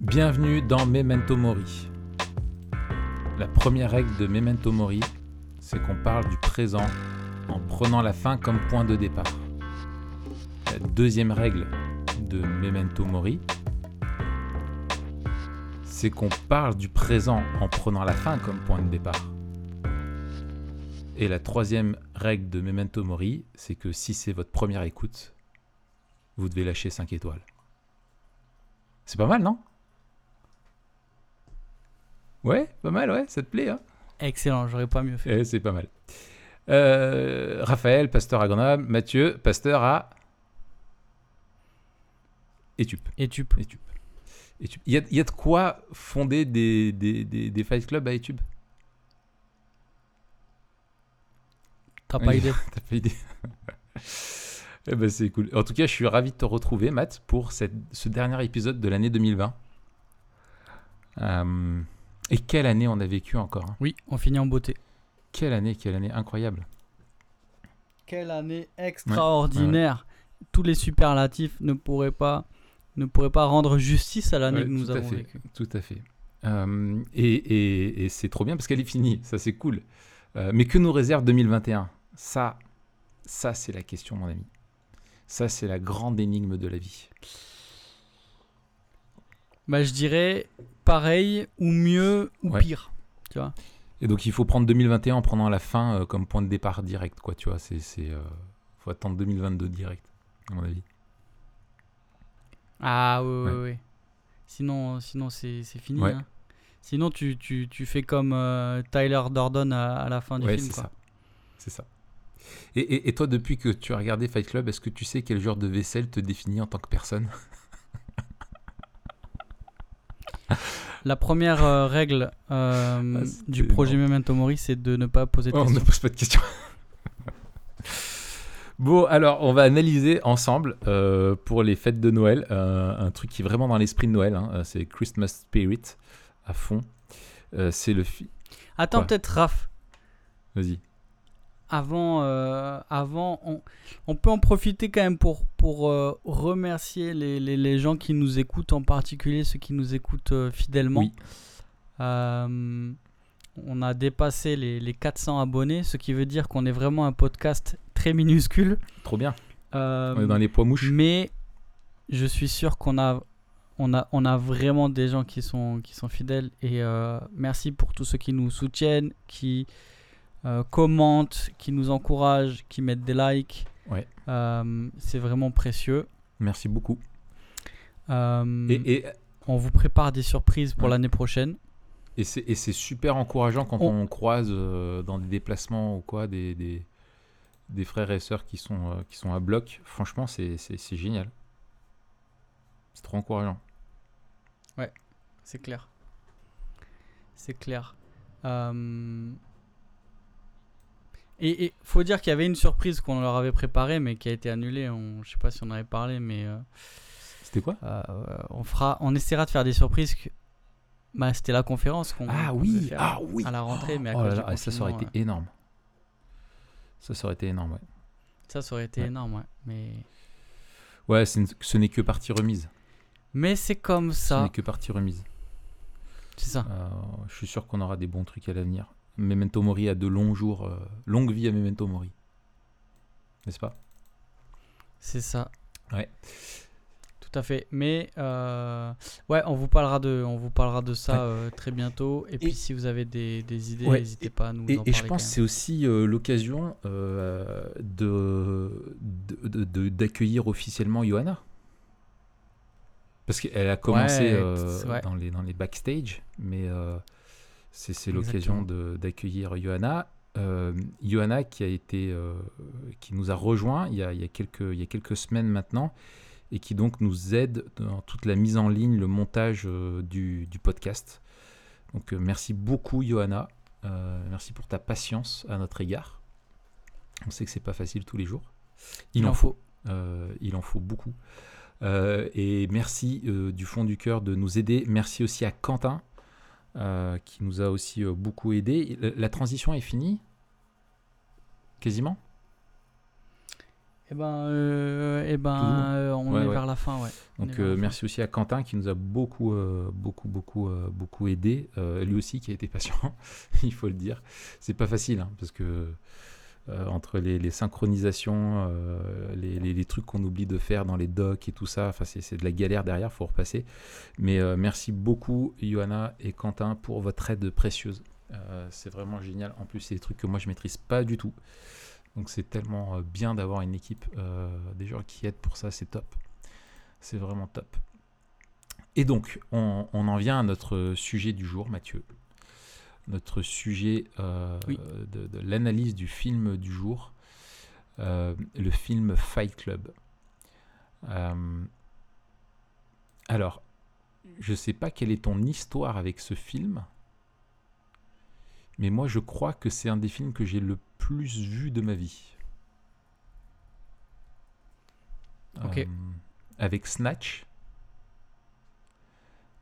Bienvenue dans Memento Mori. La première règle de Memento Mori, c'est qu'on parle du présent en prenant la fin comme point de départ. La deuxième règle de Memento Mori, c'est qu'on parle du présent en prenant la fin comme point de départ. Et la troisième règle de Memento Mori, c'est que si c'est votre première écoute, vous devez lâcher 5 étoiles. C'est pas mal, non? Ouais, pas mal, ouais, ça te plaît, hein Excellent, j'aurais pas mieux fait. Eh, C'est pas mal. Euh, Raphaël, pasteur à Grenoble. Mathieu, pasteur à Etup. Et tu Etup. Etup. Il y a, il y a de quoi fonder des, des, des, des fight clubs à Etup t'as pas idée. T'as pas idée Eh ben, c'est cool. En tout cas, je suis ravi de te retrouver, Matt, pour cette, ce dernier épisode de l'année 2020. Euh, et quelle année on a vécu encore hein. Oui, on finit en beauté. Quelle année, quelle année incroyable. Quelle année extraordinaire. Tous les superlatifs ne pourraient pas ne pourraient pas rendre justice à l'année Ouais, que nous tout à avons fait. vécue. Tout à fait. Euh, et et- et c'est trop bien parce qu'elle est finie, ça c'est cool. Euh, mais que nous réserve 2021 Ça, ça c'est la question, mon ami. Ça, c'est la grande énigme de la vie. Bah, je dirais pareil ou mieux ou Ouais. pire. Tu vois Et donc, il faut prendre 2021 en prenant la fin euh, comme point de départ direct, quoi. Tu vois, c'est, c'est, euh, faut attendre 2022 direct, à mon avis. Ah oui, Ouais. oui. Sinon, sinon c'est c'est fini. Ouais. hein. Sinon, tu, tu, tu fais comme euh, Tyler Durden à, à la fin du Ouais, film. c'est quoi. ça. C'est ça. Et, et- et toi, depuis que tu as regardé Fight Club, est-ce que tu sais quel genre de vaisselle te définit en tant que personne? La première euh, règle euh, Ah, du projet. Memento Mori, c'est de ne pas poser de Oh, on ne questions. pose pas de questions. bon, alors, on va analyser ensemble euh, pour les fêtes de Noël un truc qui est vraiment dans l'esprit de Noël. hein, c'est Christmas Spirit à fond. C'est le. fi- Attends, peut-être Raph. Vas-y. Avant, euh, avant on, on peut en profiter quand même pour, pour euh, remercier les, les- les gens qui nous écoutent, en particulier ceux qui nous écoutent euh, fidèlement. Oui. On a dépassé les, les 400 abonnés, ce qui veut dire qu'on est vraiment un podcast très minuscule. Trop bien. On est dans les pois mouches. mais je suis sûr qu'on a, on a, on a vraiment des gens qui sont, qui sont fidèles. Et euh, merci pour tous ceux qui nous soutiennent, qui euh, commentent, qui nous encouragent, qui mettent des likes. Ouais. Euh, c'est vraiment précieux. Merci beaucoup. Euh, Et, et, on vous prépare des surprises pour Ouais. l'année prochaine. et c'est super encourageant quand On- on, croise dans des déplacements ou quoi des, des, des frères et sœurs qui sont, qui sont à bloc. Franchement, c'est génial. C'est trop encourageant. C'est clair. C'est clair. Euh, Et il faut dire qu'il y avait une surprise qu'on leur avait préparée, mais qui a été annulée. On... Je sais pas si on en avait parlé, mais euh, C'était quoi? euh, on, fera... on essaiera de faire des surprises. Que... Bah, C'était la conférence qu'on Ah oui, ah oui. à la rentrée, mais à Oh cause là du là, ça, aurait été énorme. Ça, ça aurait été énorme, ouais. euh, ça, ça aurait été Ouais. énorme. Ouais. Mais, Ouais, une- ce n'est que partie remise. mais c'est comme Ce ça. n'est que partie remise. C'est ça. Euh, je suis sûr qu'on aura des bons trucs à l'avenir. Memento Mori a de longs jours, euh, longue vie à Memento Mori. N'est-ce pas? C'est ça. Ouais. Tout à fait. Mais euh, ouais, on vous parlera de, on vous parlera de ça euh, très bientôt. Et, puis si vous avez des, des idées, Ouais, n'hésitez pas à nous Et, en et parler. je pense que c'est aussi l'occasion de, d'accueillir officiellement Johanna. Parce qu'elle a commencé Ouais, dans, les, dans les backstage, mais c'est, l'occasion d'accueillir Johanna. Euh, Johanna qui a été, euh, qui nous a rejoint il y a, il y a quelques, il y a quelques semaines maintenant et qui donc nous aide dans toute la mise en ligne, le montage euh, du, du podcast. Donc merci beaucoup Johanna. Merci pour ta patience à notre égard. On sait que c'est pas facile tous les jours. Il, Il en faut. Euh, il en faut beaucoup. Et merci du fond du cœur de nous aider. Merci aussi à Quentin euh, qui nous a aussi euh, beaucoup aidé. La, transition est finie Quasiment? Eh ben, euh, eh ben euh, on Ouais, est ouais. vers la fin, ouais. Donc fin. merci aussi à Quentin qui nous a beaucoup, beaucoup, beaucoup, beaucoup aidé. Lui aussi qui a été patient, il faut le dire. C'est pas facile hein, parce que euh, entre les, synchronisations, euh, les, trucs qu'on oublie de faire dans les docs et tout ça, enfin c'est de la galère derrière, faut repasser. Mais euh, merci beaucoup Johanna et Quentin pour votre aide précieuse. C'est vraiment génial. En plus c'est des trucs que moi je maîtrise pas du tout. Donc c'est tellement bien d'avoir une équipe, des gens qui aident pour ça, c'est top. C'est vraiment top. Et donc, on, on en vient à notre sujet du jour, Mathieu. Notre sujet euh, Oui. de, de l'analyse du film du jour, euh, le film Fight Club. Euh, alors, je sais pas quelle est ton histoire avec ce film, mais moi je crois que c'est un des films que j'ai le plus vu de ma vie. Ok. Euh, avec Snatch,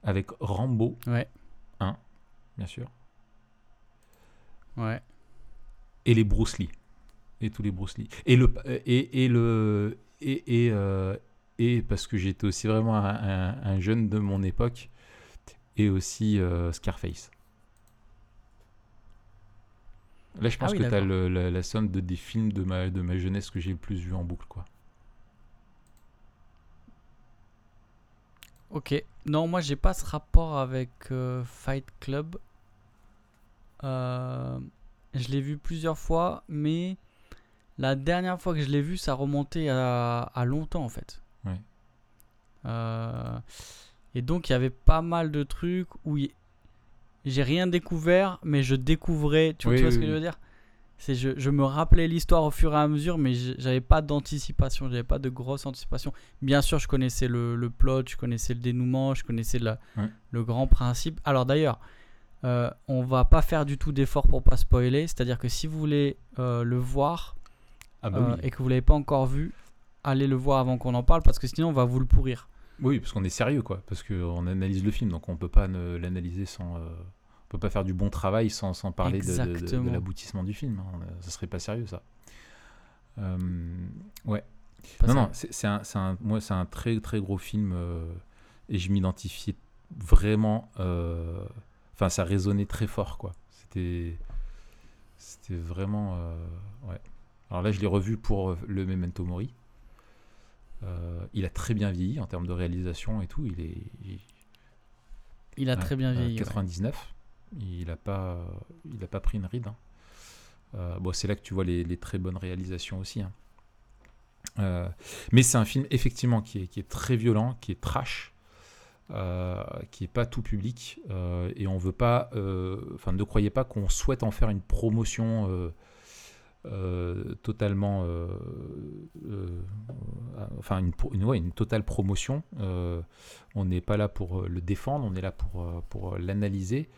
avec Rambo, Ouais, bien sûr, ouais. et les Bruce Lee, et tous les Bruce Lee, et le et, et le et et, euh, et parce que j'étais aussi vraiment un, un- un jeune de mon époque, et aussi euh, Scarface. Là, je Ah pense oui, que tu as la, la somme de, des films de ma, de ma jeunesse que j'ai le plus vu en boucle. Quoi. Ok. Non, moi j'ai pas ce rapport avec euh, Fight Club. Euh, je l'ai vu plusieurs fois, mais la dernière fois que je l'ai vu, ça remontait à, à longtemps en fait. Ouais. Euh, et donc il y avait pas mal de trucs où y- j'ai rien découvert, mais je découvrais. Tu, vois- Oui, tu vois oui, ce que oui. je veux dire? C'est je, je me rappelais l'histoire au fur et à mesure, mais j'avais pas d'anticipation, j'avais pas de grosse anticipation. Bien sûr, je connaissais le, le plot, je connaissais le dénouement, je connaissais la- Ouais. le grand principe. Alors d'ailleurs, euh, on va pas faire du tout d'effort pour pas spoiler, c'est-à-dire que si vous voulez euh, le voir Ah bah euh, et que vous l'avez pas encore vu, allez le voir avant qu'on en parle parce que sinon on va vous le pourrir. Oui, parce qu'on est sérieux, quoi. Parce qu'on analyse le film, donc on peut pas ne- l'analyser sans. on peut pas faire du bon travail sans, sans parler de- de, de- de, Exactement. l'aboutissement du film. hein. Ça serait pas sérieux, ça. Ouais. Pas non, ça. non, c'est un, un- moi, c'est un très, très gros film et je m'identifiais vraiment. Enfin, ça résonnait très fort, quoi. C'était. C'était vraiment. euh, ouais. Alors là, je l'ai revu pour euh, le Memento Mori. Euh, il a très bien vieilli en termes de réalisation et tout. Il est. il- Il a Ouais, très bien vieilli. ouais. 99. Il n'a pas, il a pas pris une ride. hein. Euh, bon, c'est là que tu vois les, les très bonnes réalisations aussi. hein. Euh, mais c'est un film effectivement qui est, qui est très violent, qui est trash, euh, qui est pas tout public. euh, et on veut pas, euh, enfin, ne croyez pas qu'on souhaite en faire une promotion. totalement, enfin une, totale promotion. On n'est pas là pour le défendre, on est là pour, pour l'analyser.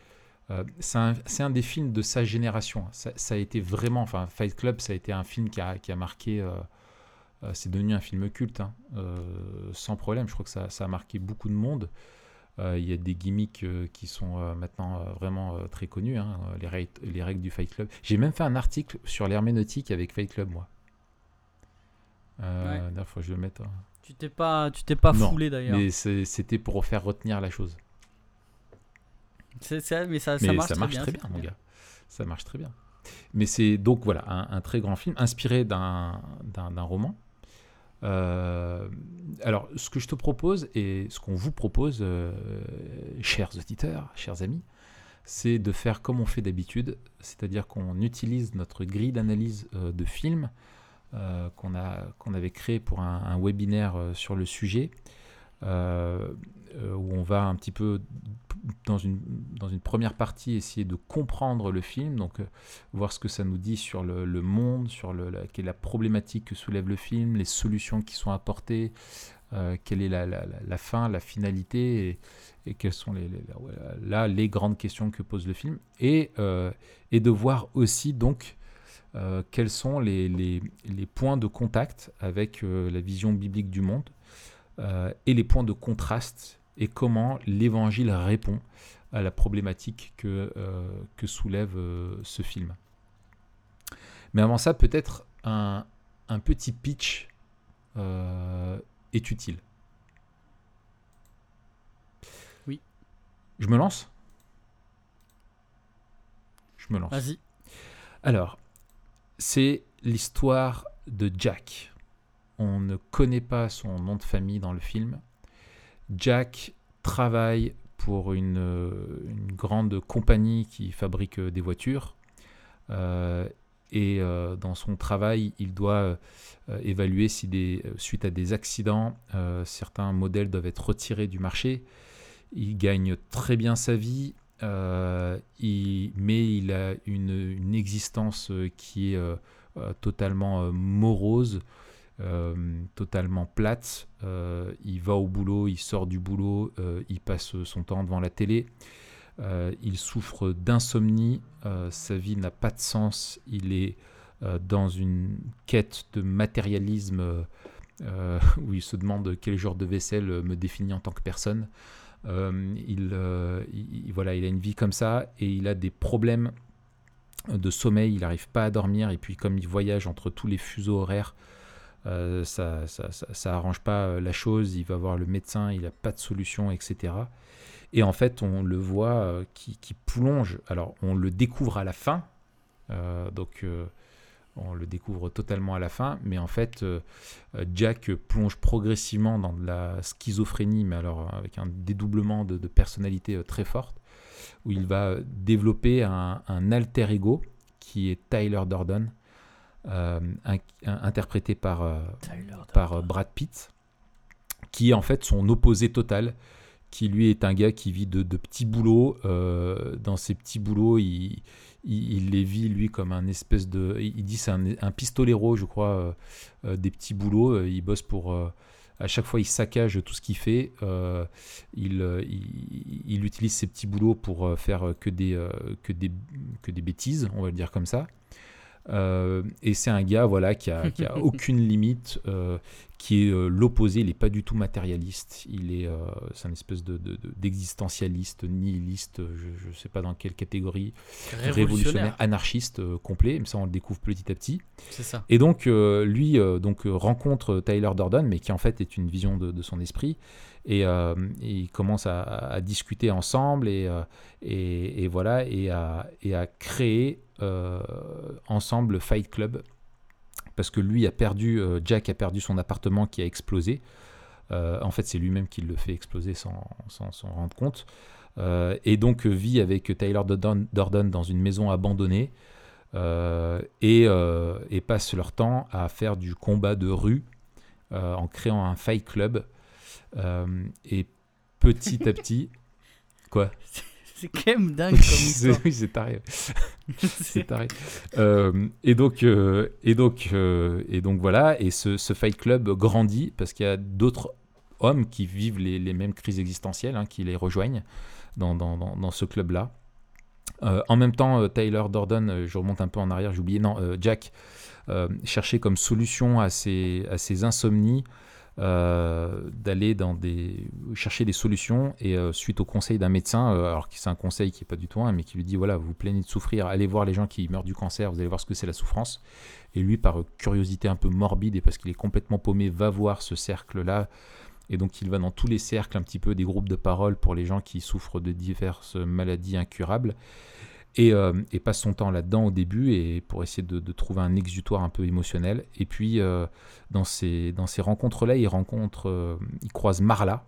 C'est un, c'est un des films de sa génération. Ça, ça a été vraiment, enfin Fight Club, ça a été un film qui a, qui a marqué. Euh, c'est devenu un film culte, hein, euh, sans problème. Je crois que ça, ça a marqué beaucoup de monde. Euh, Il y a des gimmicks qui sont maintenant vraiment très connus, hein, les, règles, les règles du Fight Club. J'ai même fait un article sur l'herméneutique avec Fight Club, moi. Euh, Ouais. D'ailleurs, faut que je le mette. hein. Tu t'es pas, tu t'es pas Non, foulé d'ailleurs. Mais c'était pour faire retenir la chose. C'est, mais ça, Mais ça marche, très bien, très bien, mon gars. Ça marche très bien. Mais c'est donc voilà un, un très grand film inspiré d'un roman. Euh, alors, ce que je te propose et ce qu'on vous propose, euh, chers auditeurs, chers amis, c'est de faire comme on fait d'habitude, c'est-à-dire qu'on utilise notre grille d'analyse euh, de films qu'on avait créé pour un, webinaire sur le sujet, où on va un petit peu dans une, dans une première partie essayer de comprendre le film, donc euh, voir ce que ça nous dit sur le, monde, sur la, quelle est la problématique que soulève le film, les solutions qui sont apportées, euh, quelle est la, la- fin, la finalité, et, quelles sont les, là les grandes questions que pose le film, et, euh, et de voir aussi donc euh, quels sont les, les- points de contact avec euh, la vision biblique du monde euh, et les points de contraste et comment l'évangile répond à la problématique que, euh, que soulève euh, ce film. Mais avant ça, peut-être un, un petit pitch est utile. Oui. Je me lance? Je me lance. Vas-y. Alors, c'est l'histoire de Jack. On ne connaît pas son nom de famille dans le film. Jack travaille pour une, une grande compagnie qui fabrique des voitures. Euh, et euh, dans son travail, il doit euh, évaluer si, des, suite à des accidents, certains modèles doivent être retirés du marché. Il gagne très bien sa vie, mais il a une existence qui est totalement morose. Totalement plate. il va au boulot, il sort du boulot, il passe son temps devant la télé. Euh, il souffre d'insomnie, euh, sa vie n'a pas de sens, il est euh, dans une quête de matérialisme où il se demande quel genre de vaisselle me définit en tant que personne. Il, voilà, il a une vie comme ça et il a des problèmes de sommeil, il n'arrive pas à dormir et puis comme il voyage entre tous les fuseaux horaires, ça, ça, ça, arrange pas la chose, il va voir le médecin, il n'a pas de solution, etc. Et en fait, on le voit euh, qui, plonge. Alors, on le découvre à la fin. Euh, donc, euh, on le découvre totalement à la fin. Mais en fait, Jack plonge progressivement dans de la schizophrénie, mais alors avec un dédoublement de, personnalité très forte, où il va développer un, alter ego qui est Tyler Durden, interprété par, par Brad Pitt, qui est en fait son opposé total qui lui est un gars qui vit de, petits boulots. Euh, dans ces petits boulots, il, il, les vit lui comme un espèce de. Il dit c'est un, un, pistolero, je crois, euh, euh, des petits boulots. Il bosse pour. à chaque fois, il saccage tout ce qu'il fait. Il, il, il, utilise ces petits boulots pour faire que des, que des, que des bêtises, on va le dire comme ça. Euh, et c'est un gars voilà, qui a, qui a aucune limite, euh, qui est euh, l'opposé, il n'est pas du tout matérialiste, il est, c'est un espèce de, d'existentialiste, nihiliste, je ne sais pas dans quelle catégorie, révolutionnaire, anarchiste complet, mais ça on le découvre petit à petit. C'est ça. Et donc lui donc, rencontre Tyler Durden, mais qui en fait est une vision de, de son esprit, et, ils commencent à, discuter ensemble, et, et, et, voilà, et à, et à créer euh, ensemble Fight Club parce que lui a perdu, euh, Jack a perdu son appartement qui a explosé. Euh, en fait, c'est lui-même qui le fait exploser sans s'en rendre compte. et donc vit avec Tyler Durden dans une maison abandonnée et, et passent leur temps à faire du combat de rue en créant un fight club. Et petit à petit, quoi c'est quand même dingue comme histoire. oui, c'est taré. c'est taré. Euh, et donc, euh, et donc, euh, et donc voilà. Et ce, ce Fight Club grandit parce qu'il y a d'autres hommes qui vivent les, les mêmes crises existentielles, hein, qui les rejoignent dans, dans, dans, dans ce club-là. en même temps, Tyler Dorden, je remonte un peu en arrière, j'ai oublié, non, Jack cherchait comme solution à ses, à ses insomnies euh, d'aller dans des chercher des solutions et euh, suite au conseil d'un médecin, euh, alors que c'est un conseil qui est pas du tout un, mais qui lui dit voilà vous, vous plaignez de souffrir, allez voir les gens qui meurent du cancer, vous allez voir ce que c'est la souffrance. Et lui par curiosité un peu morbide et parce qu'il est complètement paumé va voir ce cercle là. Et donc il va dans tous les cercles un petit peu des groupes de parole pour les gens qui souffrent de diverses maladies incurables. Euh, et, passe son temps là-dedans au début et pour essayer de, trouver un exutoire un peu émotionnel. Et puis euh, dans ces, dans ces rencontres-là, il rencontre, euh, il croise Marla,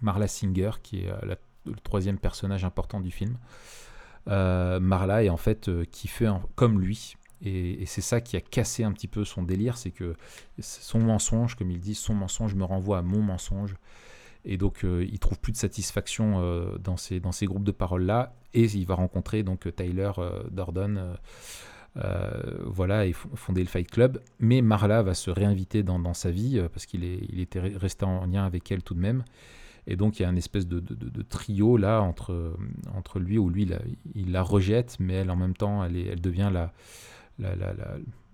Marla Singer, qui est le troisième personnage important du film. Marla est en fait qui fait comme lui. Et, et c'est ça qui a cassé un petit peu son délire, c'est que son mensonge, comme il dit, son mensonge me renvoie à mon mensonge. Et donc, euh, il trouve plus de satisfaction euh, dans, ces, dans ces groupes de parole-là. Et il va rencontrer donc Tyler euh, Dordon. voilà, et fonder le Fight Club. Mais Marla va se réinviter dans, dans sa vie parce qu'il il était resté en lien avec elle tout de même. Et donc il y a une espèce de, de, trio là entre, entre lui, où lui il la, rejette, mais elle en même temps elle, est, elle devient la, la, la,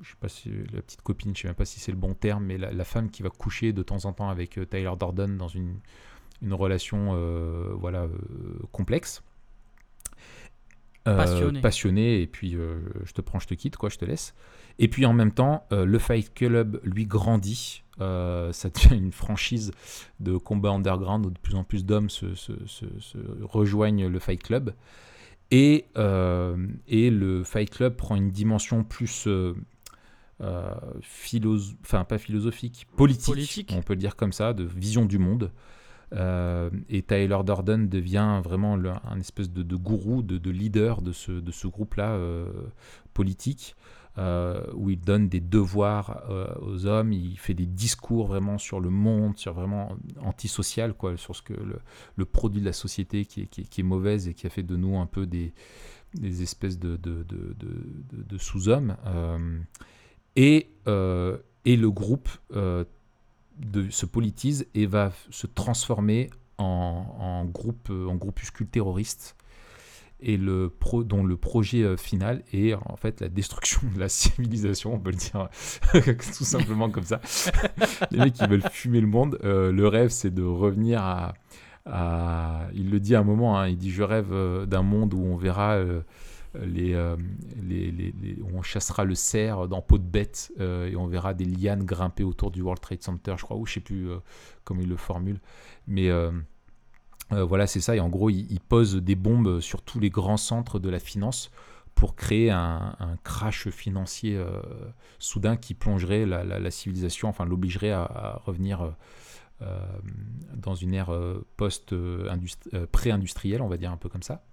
je sais pas si la petite copine, je sais même pas si c'est le bon terme, mais la, femme qui va coucher de temps en temps avec euh, Tyler Dorden dans une, une relation euh, voilà euh, complexe. Passionné. passionné, et puis je te prends, je te quitte, quoi, je te laisse. Et puis en même temps, le Fight Club lui grandit. ça devient une franchise de combat underground où de plus en plus d'hommes se, rejoignent le Fight Club. Et, et, le Fight Club prend une dimension plus euh, enfin pas philosophique, politique, on peut le dire comme ça, de vision du monde. Euh, et Tyler Durden devient vraiment un espèce de, gourou, de, leader de ce, de ce groupe-là euh, politique, où il donne des devoirs aux hommes, il fait des discours vraiment sur le monde, sur vraiment antisocial, quoi, sur ce que le, produit de la société qui est, qui, est, mauvaise et qui a fait de nous un peu des, des espèces de, de, de sous-hommes. Et, euh, et le groupe euh, se politise et va se transformer en, groupe, en groupuscule terroriste et le dont le projet final est en fait la destruction de la civilisation, on peut le dire tout simplement comme ça. Les mecs qui veulent fumer le monde, euh, le rêve c'est de revenir à, Il le dit à un moment, hein, il dit je rêve d'un monde où on verra euh, on chassera le cerf dans peau de bête euh, et on verra des lianes grimper autour du World Trade Center, je crois, ou je sais plus euh, comment il le formule. Mais voilà, c'est ça. Et en gros, il, pose des bombes sur tous les grands centres de la finance pour créer un, crash financier soudain qui plongerait la, civilisation, enfin l'obligerait à, revenir dans une ère post pré-industrielle, on va dire un peu comme ça.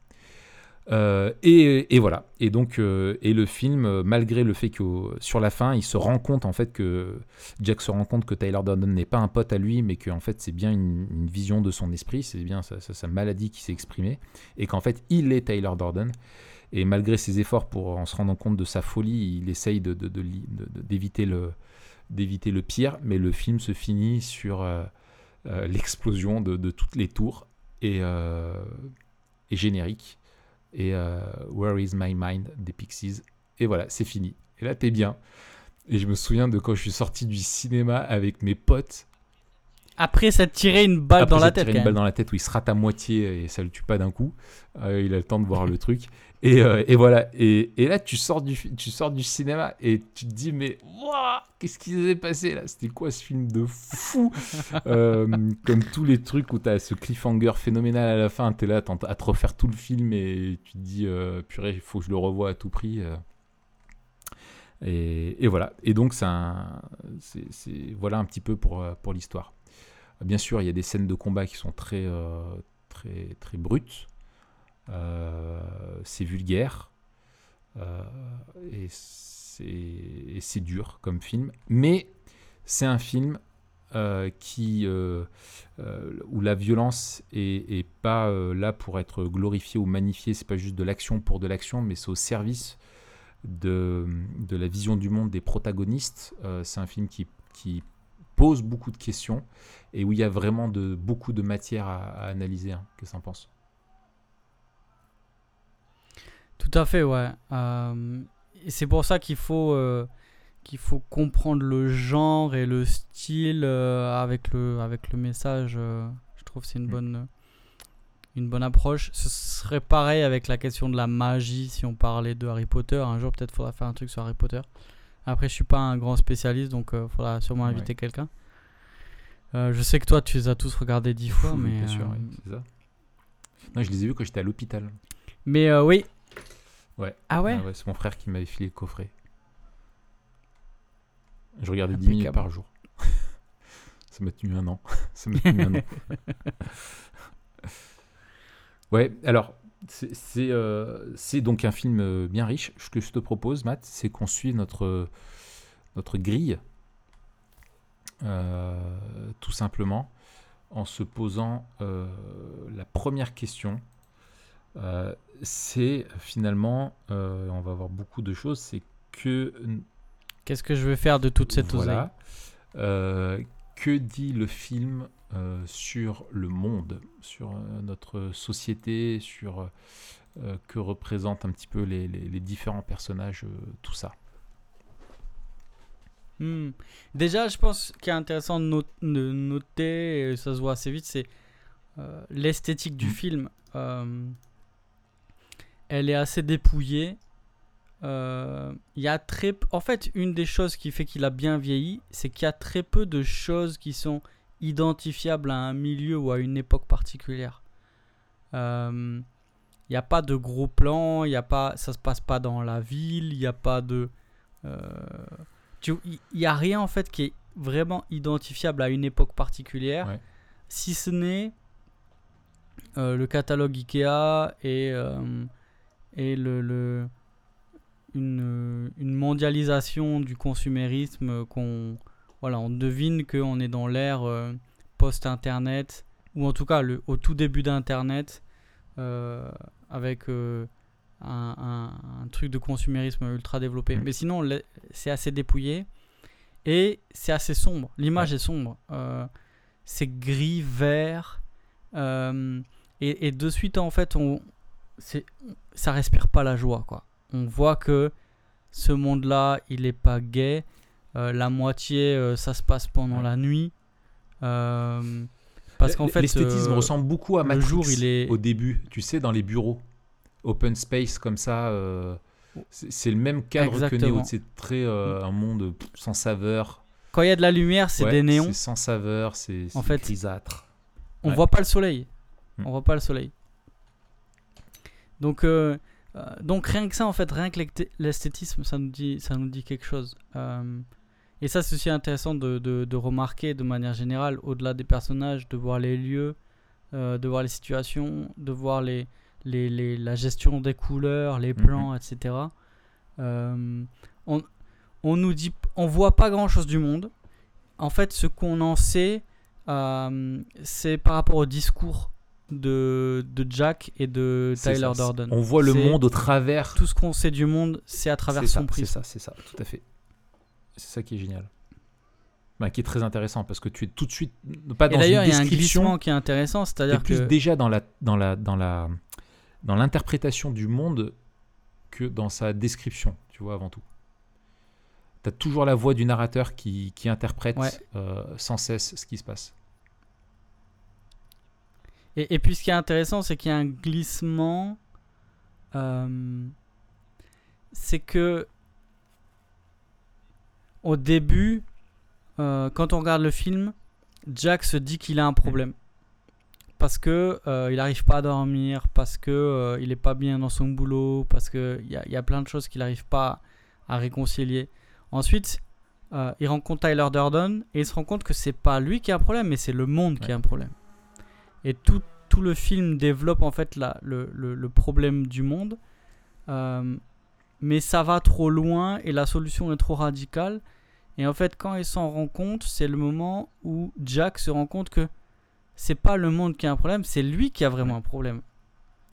Euh, et, voilà. Et donc, euh, et le film, malgré le fait que sur la fin, il se rend compte en fait que Jack se rend compte que Tyler Durden n'est pas un pote à lui, mais qu'en fait c'est bien une, vision de son esprit, c'est bien sa, maladie qui s'est exprimée, et qu'en fait il est Tyler Durden. Et malgré ses efforts pour en se rendre compte de sa folie, il essaye d'éviter le pire, mais le film se finit sur euh, l'explosion de, toutes les tours et générique et euh, Where is My Mind des Pixies. Et voilà, c'est fini. Et là, t'es bien. Et je me souviens de quand je suis sorti du cinéma avec mes potes. Après, ça tirait une balle dans la tête. une balle dans la tête où il se rate à moitié et ça le tue pas d'un coup. Euh, il a le temps de voir le truc. Et, euh, et voilà. Et, et, là, tu sors, du, tu sors du cinéma et tu te dis, mais qu'est-ce qui s'est passé là? C'était quoi ce film de fou? Euh, Comme tous les trucs où tu as ce cliffhanger phénoménal à la fin, tu es là à te refaire tout le film et tu te dis, purée, il faut que je le revoie à tout prix. Et, et, voilà. Et donc, c'est voilà un petit peu pour, pour l'histoire. Bien sûr, il y a des scènes de combat qui sont très, euh, très, très brutes. Euh, c'est vulgaire. Euh, et c'est dur comme film. Mais c'est un film qui, où la violence est, pas là pour être glorifiée ou magnifiée. C'est pas juste de l'action pour de l'action, mais c'est au service de, de, la vision du monde des protagonistes. c'est un film qui, qui pose beaucoup de questions et où il y a vraiment de, beaucoup de matière à, analyser. Hein. Qu'est-ce que tu en penses? Tout à fait, ouais. Euh, c'est pour ça qu'il faut, euh, qu'il faut comprendre le genre et le style euh, avec, le, avec le message. je trouve que c'est une, mm. bonne, une bonne approche. Ce serait pareil avec la question de la magie si on parlait de Harry Potter. Un jour, peut-être, faudra faire un truc sur Harry Potter. Après, je suis pas un grand spécialiste, donc il euh, faudra sûrement inviter quelqu'un. Euh, je sais que toi, tu les as tous regardés dix fois, mais. Bien sûr, euh, c'est ça. Non, je les ai vus quand j'étais à l'hôpital. Mais oui. Ouais. Ah ouais, C'est mon frère qui m'avait filé le coffret. Je regardais 10 minutes par jour. Ça m'a tenu un an. Ça m'a tenu un an. ouais, alors, euh, c'est donc un film euh, bien riche. Ce que je te propose, Matt, c'est qu'on suive notre, notre grille, euh, tout simplement, en se posant la première question. c'est finalement, on va voir beaucoup de choses, c'est que... Qu'est-ce que je vais faire de toute cette voilà, Que dit le film euh, sur le monde, sur euh, notre société, sur euh, que représentent un petit peu les, différents personnages, tout ça. Hmm. Déjà, je pense qu'il est intéressant de, noter, et ça se voit assez vite, c'est l'esthétique du hmm. film. elle est assez dépouillée. Il y a très, en fait, une des choses qui fait qu'il a bien vieilli, c'est qu'il y a très peu de choses qui sont identifiables à un milieu ou à une époque particulière. Euh, Il n'y a pas de gros plans, il y a pas, ça se passe pas dans la ville, il n'y a pas de, euh, il n'y a rien en fait qui est vraiment identifiable à une époque particulière, Ouais. si ce n'est euh, le catalogue Ikea et, euh, et le, le- une, une mondialisation du consumérisme qu'on voilà on devine qu'on est dans l'ère euh, post-internet ou en tout cas le, au tout début d'internet euh, avec euh, un, un- un truc de consumérisme ultra développé. Mm. mais sinon c'est assez dépouillé et c'est assez sombre. L'image est sombre. Euh, c'est gris vert et, et de suite en fait on ça respire pas la joie quoi. On voit que ce monde là il est pas gay la moitié euh, ça se passe pendant la nuit Euh, parce qu'en fait l'esthétisme euh, ressemble beaucoup à le Matrix jour, il est- au début, tu sais, dans les bureaux, open space comme ça. euh, c'est le même cadre que. Neo. C'est très euh, un monde sans saveur. quand il y a de la lumière c'est Ouais, des néons C'est sans saveur, c'est En fait, grisâtre. on Ouais. voit pas le soleil. Hmm. On voit pas le soleil. Donc, euh, euh, donc rien que ça, en fait, rien que l'esthétisme, ça nous dit, ça nous dit quelque chose. Et ça, c'est aussi intéressant de, de- de remarquer de manière générale, au-delà des personnages, de voir les lieux, euh, de voir les situations, de voir les, les, les- la gestion des couleurs, les plans, etc. Euh, on, on nous dit, on voit pas grand-chose du monde. En fait, ce qu'on en sait, euh, c'est par rapport au discours de, de Jack et de Tyler ça, Durden. On voit le monde au travers. Tout ce qu'on sait du monde, c'est à travers son ça. C'est ça, c'est ça, tout à fait. C'est ça qui est génial. Bah, qui est très intéressant parce que tu es tout de suite pas Et dans d'ailleurs, une il y a un description, glissement qui est intéressant, c'est-à-dire plus déjà dans la dans la dans la dans l'interprétation du monde que dans sa description, tu vois avant tout. Tu as toujours la voix du narrateur qui, qui interprète Ouais. euh, sans cesse ce qui se passe. Et, et puis ce qui est intéressant, c'est qu'il y a un glissement. euh, c'est que au début, euh, quand on regarde le film, Jack se dit qu'il a un problème. Parce que euh, il n'arrive pas à dormir, parce que euh, il est pas bien dans son boulot, parce que il y a, y a plein de choses qu'il n'arrive pas à réconcilier. Ensuite, il rencontre Tyler Durden et il se rend compte que c'est pas lui qui a un problème, mais c'est le monde qui a un problème. Et tout, tout le film développe en fait la, le, le- le problème du monde. Mais ça va trop loin et la solution est trop radicale. Et en fait, quand il s'en rend compte, c'est le moment où Jack se rend compte que c'est pas le monde qui a un problème, c'est lui qui a vraiment un problème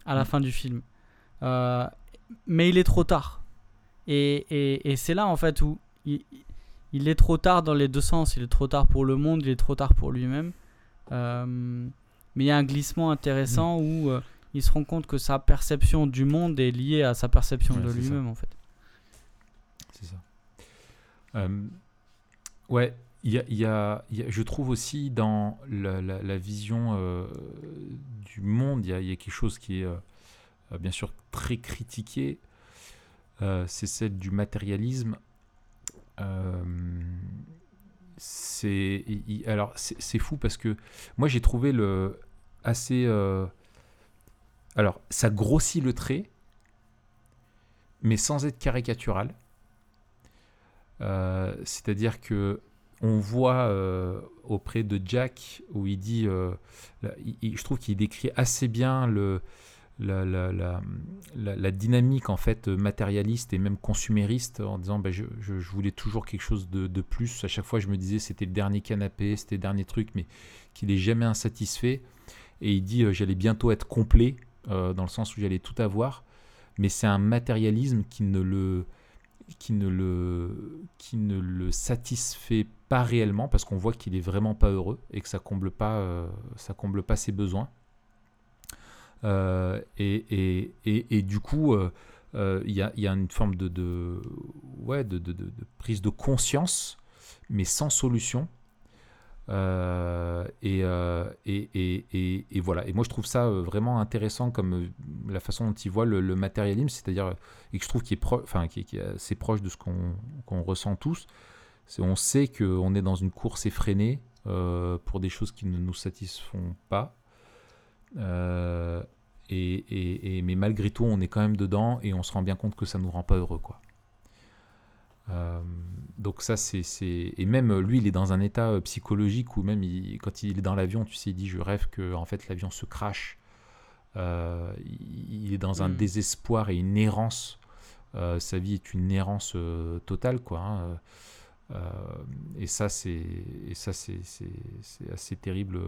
à la Mm. fin du film. Euh, mais il est trop tard. Et, et- et c'est là en fait où il, il est trop tard dans les deux sens. Il est trop tard pour le monde, il est trop tard pour lui-même. Euh, mais il y a un glissement intéressant où euh, il se rend compte que sa perception du monde est liée à sa perception Ouais, de lui-même en fait. C'est ça. Ouais, il y a, je trouve aussi dans la, vision euh, du monde, il y, a, quelque chose qui est euh, bien sûr très critiqué, euh, c'est celle du matérialisme. C'est alors c'est fou parce que moi j'ai trouvé le assez alors ça grossit le trait mais sans être caricatural c'est-à-dire que on voit euh, auprès de Jack où il dit, euh, je trouve qu'il décrit assez bien la, dynamique en fait matérialiste et même consumériste en disant bah, je, voulais toujours quelque chose de, plus. À chaque fois, je me disais c'était le dernier canapé, c'était le dernier truc, mais qu'il est jamais insatisfait. Et il dit euh, j'allais bientôt être complet euh, dans le sens où j'allais tout avoir, mais c'est un matérialisme qui ne le qui ne le qui ne le satisfait pas réellement parce qu'on voit qu'il est vraiment pas heureux et que ça comble pas euh, ça comble pas ses besoins. Euh, et, et, et, du coup euh, il y, a, y a une forme de, ouais de prise de conscience mais sans solution Euh, et, et, et, voilà. Et moi, je trouve ça vraiment intéressant comme la façon dont il voit le, matérialisme, c'est-à-dire, et que je trouve qu'il est, enfin, qui, est assez proche de ce qu'on ressent tous. on sait qu'on est dans une course effrénée pour des choses qui ne nous satisfont pas. Et, et, mais malgré tout, on est quand même dedans et on se rend bien compte que ça ne nous rend pas heureux. Quoi. Euh, donc ça, c'est... Et même lui, il est dans un état euh, psychologique où même quand il est dans l'avion, tu sais, il dit, je rêve que en fait, l'avion se crache. Euh, il est dans un hmm. désespoir et une errance. sa vie est une errance totale, quoi. Hein. et ça, c'est ça, c'est assez terrible,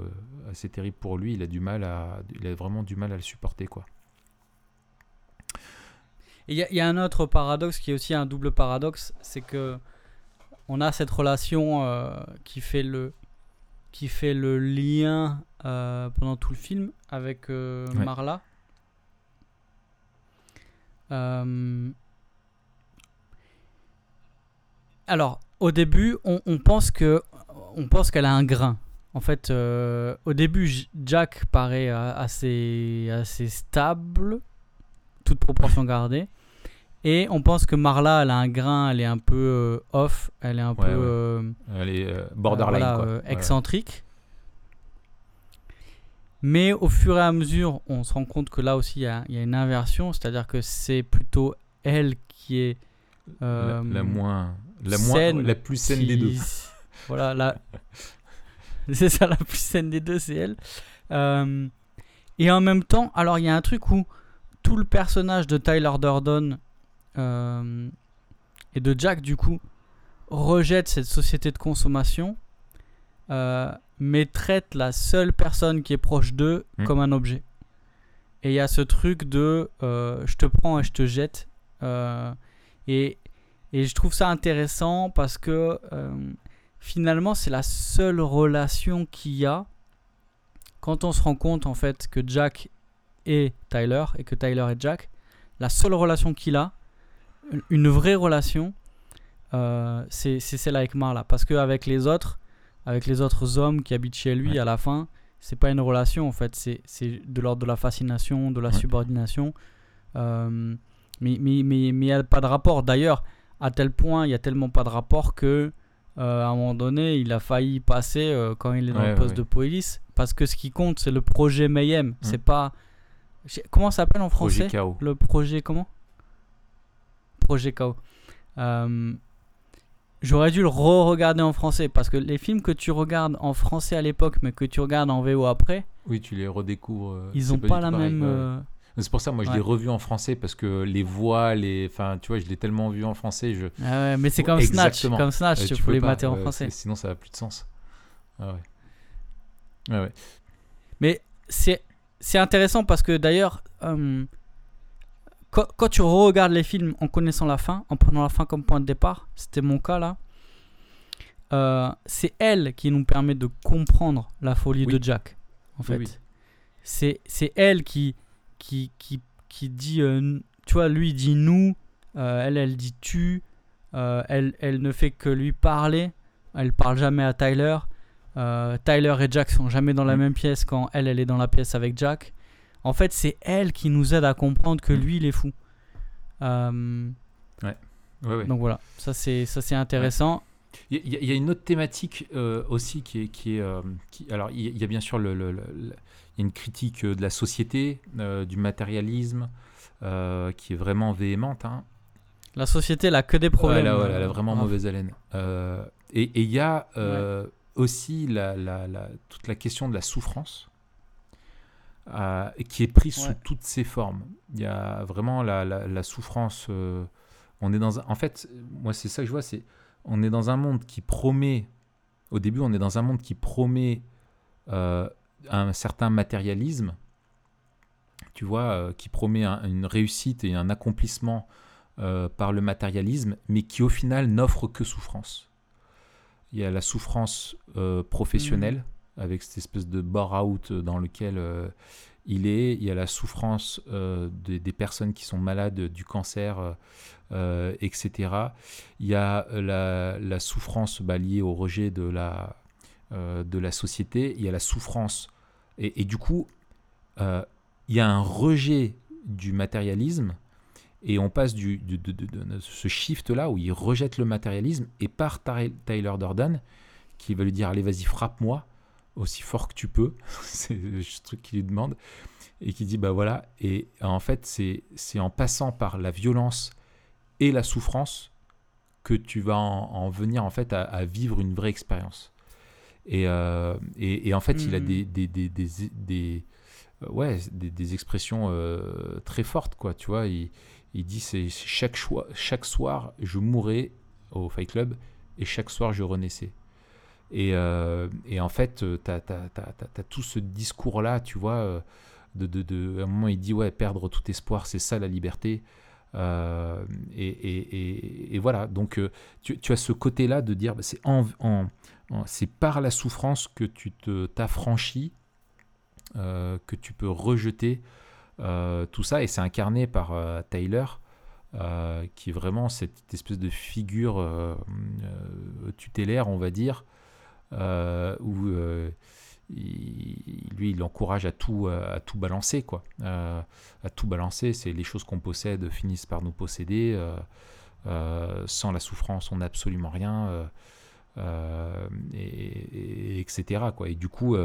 assez terrible pour lui. Il a du mal à, il a vraiment du mal à le supporter, quoi. Il y, a un autre paradoxe qui est aussi un double paradoxe, c'est que on a cette relation euh, qui fait le qui fait le lien euh, pendant tout le film avec euh, Marla. alors, au début, on, pense que on pense qu'elle a un grain. En fait, au début, Jack paraît assez assez stable, toute proportion gardée. Et on pense que Marla, elle a un grain, elle est un peu euh, off, elle est un peu. Euh, elle est euh, borderline, excentrique. Mais au fur et à mesure, on se rend compte que là aussi, il y a, y a, une inversion, c'est-à-dire que c'est plutôt elle qui est. La, moins. La, moins, la plus saine des deux. Voilà, la... c'est ça, la plus saine des deux, c'est elle. et en même temps, alors il y a un truc où tout le personnage de Tyler Durden euh, et de Jack, du coup, rejette cette société de consommation, euh, mais traite la seule personne qui est proche d'eux hmm. comme un objet. Et il y a ce truc de euh, je te prends et je te jette. et, et je trouve ça intéressant parce que finalement, c'est la seule relation qu'il y a quand on se rend compte en fait que Jack est Tyler et que Tyler est Jack. La seule relation qu'il a, une vraie relation, euh, c'est celle avec Marla. Parce qu'avec les autres, avec les autres hommes qui habitent chez lui, à la fin, c'est pas une relation en fait, c'est de l'ordre de la fascination, de la subordination. Euh, mais mais il mais, n'y a pas de rapport. D'ailleurs, à tel point, il n'y a tellement pas de rapport que euh, à un moment donné, il a failli passer quand il est dans le poste de police. Parce que ce qui compte, c'est le projet Mayhem. Mm. C'est pas. Comment ça s'appelle en français Le projet comment Projet KO. Euh, j'aurais dû le re-regarder en français parce que les films que tu regardes en français à l'époque, mais que tu regardes en VO après. Oui, tu les redécouvres. Euh, ils n'ont pas, la même. Euh, c'est pour ça, moi, je l'ai revu en français parce que les voix, les, enfin, tu vois, je l'ai tellement vu en français. Je... Ah ouais, mais c'est comme Snatch, comme Snatch, tu, peux les mater en français. Sinon, ça n'a plus de sens. Ah ouais. Ah ouais. Mais c'est c'est intéressant parce que d'ailleurs, quand, tu regardes les films en connaissant la fin, en prenant la fin comme point de départ, c'était mon cas là, euh, c'est elle qui nous permet de comprendre la folie de Jack. En fait, c'est elle qui qui, qui, qui dit, euh, tu vois, lui dit nous, euh, elle elle dit tu, elle, elle ne fait que lui parler, elle parle jamais à Tyler. Tyler et Jack sont jamais dans la mm. même pièce quand elle elle est dans la pièce avec Jack. En fait, c'est elle qui nous aide à comprendre que mm. lui, il est fou. Euh, ouais. Ouais, ouais. Donc voilà, ça c'est ça c'est intéressant. Il y, a une autre thématique euh, aussi qui est, qui est euh, qui, alors il y, a bien sûr le, le, une critique de la société, du matérialisme, qui est vraiment véhémente. Hein. La société, elle a que des problèmes. elle, a, vraiment mauvaise haleine. et il y a aussi la, la, toute la question de la souffrance. Euh, qui est prise sous toutes ses formes. Il y a vraiment la, la, souffrance. Euh, on est dans en fait, moi c'est ça que je vois, c'est on est dans un monde qui promet. Au début, on est dans un monde qui promet euh, un certain matérialisme, tu vois, qui promet une réussite et un accomplissement par le matérialisme, mais qui au final n'offre que souffrance. Il y a la souffrance professionnelle. Mmh avec cette espèce de bore-out dans lequel euh, il est. Il y a la souffrance euh, des, personnes qui sont malades du cancer, euh, etc. Il y a la, souffrance bah, liée au rejet de la, de la société, il y a la souffrance. Et, du coup, il y a un rejet du matérialisme et on passe du, de, ce shift-là où il rejette le matérialisme et par Tyler Durden qui va lui dire allez vas-y frappe-moi aussi fort que tu peux, c'est le truc qu'il lui demande, et qui dit bah voilà, et en fait c'est en passant par la violence et la souffrance que tu vas en, venir en fait à, vivre une vraie expérience. Et, euh, et, en fait, il a hmm. des, des, des, des, euh, ouais, des, expressions euh, très fortes, quoi, tu vois. Il, il dit c'est chaque, chaque soir, je mourais au Fight Club et chaque soir, je renaissais. Et, et en fait, tu as, as, tout ce discours-là, tu vois. De, de, de, à un moment, il dit ouais, perdre tout espoir, c'est ça la liberté. Euh, et, voilà, donc euh, tu, as ce côté-là de dire, bah, c'est c'est par la souffrance que tu t'affranchis, euh, que tu peux rejeter tout ça, et c'est incarné par Tyler, qui est vraiment cette espèce de figure tutélaire, on va dire, où lui, il encourage à tout, à tout balancer, quoi. Euh, à tout balancer, c'est les choses qu'on possède finissent par nous posséder. Euh, euh, sans la souffrance, on n'a absolument rien, et, etc. Et du coup,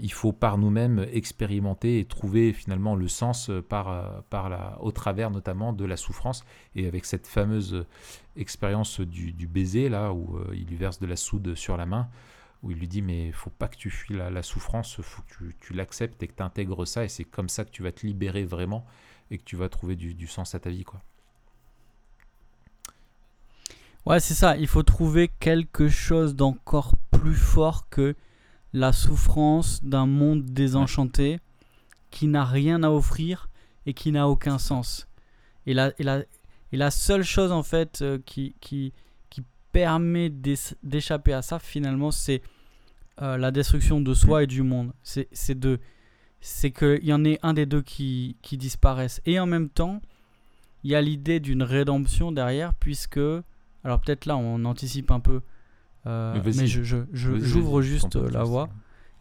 il faut par nous-mêmes expérimenter et trouver finalement le sens par, par la, au travers notamment de la souffrance. Et avec cette fameuse expérience du, du baiser, là, où il lui verse de la soude sur la main, où il lui dit mais faut pas que tu fuis la, souffrance, faut que tu, l'acceptes et que tu intègres ça et c'est comme ça que tu vas te libérer vraiment et que tu vas trouver du, sens à ta vie quoi. Ouais c'est ça, il faut trouver quelque chose d'encore plus fort que la souffrance d'un monde désenchanté qui n'a rien à offrir et qui n'a aucun sens. Et la, et, la, seule chose en fait euh, qui, permet d'échapper à ça, finalement, c'est euh, la destruction de soi et du monde. C'est de c'est qu'il y en ait un des deux qui, qui disparaissent. Et en même temps, il y a l'idée d'une rédemption derrière, puisque, alors peut-être là on anticipe un peu, euh, mais, je, j'ouvre juste la voie.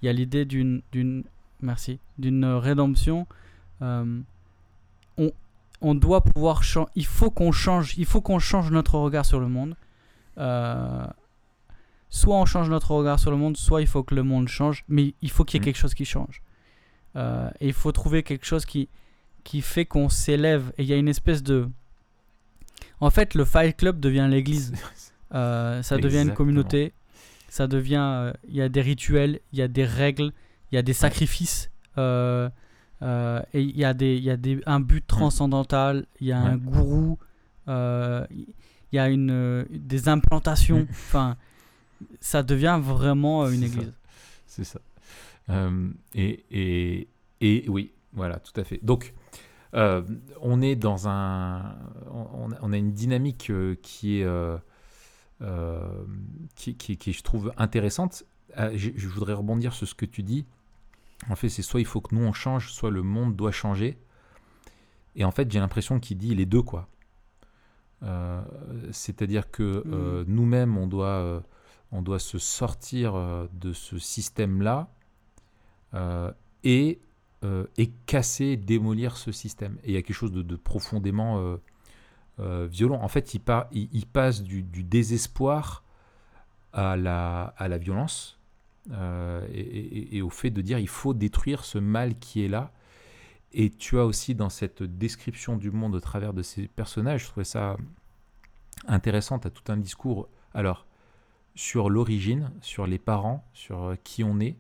Il y a l'idée d'une, d'une, merci, d'une rédemption. Euh, on, on doit pouvoir changer. Il faut qu'on change. Il faut qu'on change notre regard sur le monde. Euh, soit on change notre regard sur le monde, soit il faut que le monde change, mais il faut qu'il y ait mm. quelque chose qui change. Euh, et il faut trouver quelque chose qui, qui fait qu'on s'élève. Et il y a une espèce de... En fait, le Fight Club devient l'église. Euh, ça devient une communauté. Ça devient... Il y a des rituels, il y a des règles, il y a des sacrifices. et il y a, des, y a des, un but mm. transcendantal, il y a un gourou il y a une, euh, des implantations. enfin, ça devient vraiment euh, une église. C'est ça. Euh, et, et, et, oui, voilà, tout à fait. Donc, on est dans un. On, a une dynamique qui est. qui, qui, qui, je trouve intéressante. Je, je, voudrais rebondir sur ce que tu dis. En fait, c'est soit il faut que nous on change, soit le monde doit changer. Et en fait, j'ai l'impression qu'il dit les deux, quoi. Euh, c'est-à-dire que euh, nous-mêmes, on, doit, euh, on doit se sortir de ce système-là et, et casser, démolir ce système. Et il y a quelque chose de, profondément violent. En fait, il, il, passe du, désespoir à la, à la violence et, et, au fait de dire il faut détruire ce mal qui est là et tu as aussi dans cette description du monde au travers de ces personnages, je trouvais ça intéressant, tu as tout un discours, alors, sur l'origine, sur les parents, sur euh, qui on est,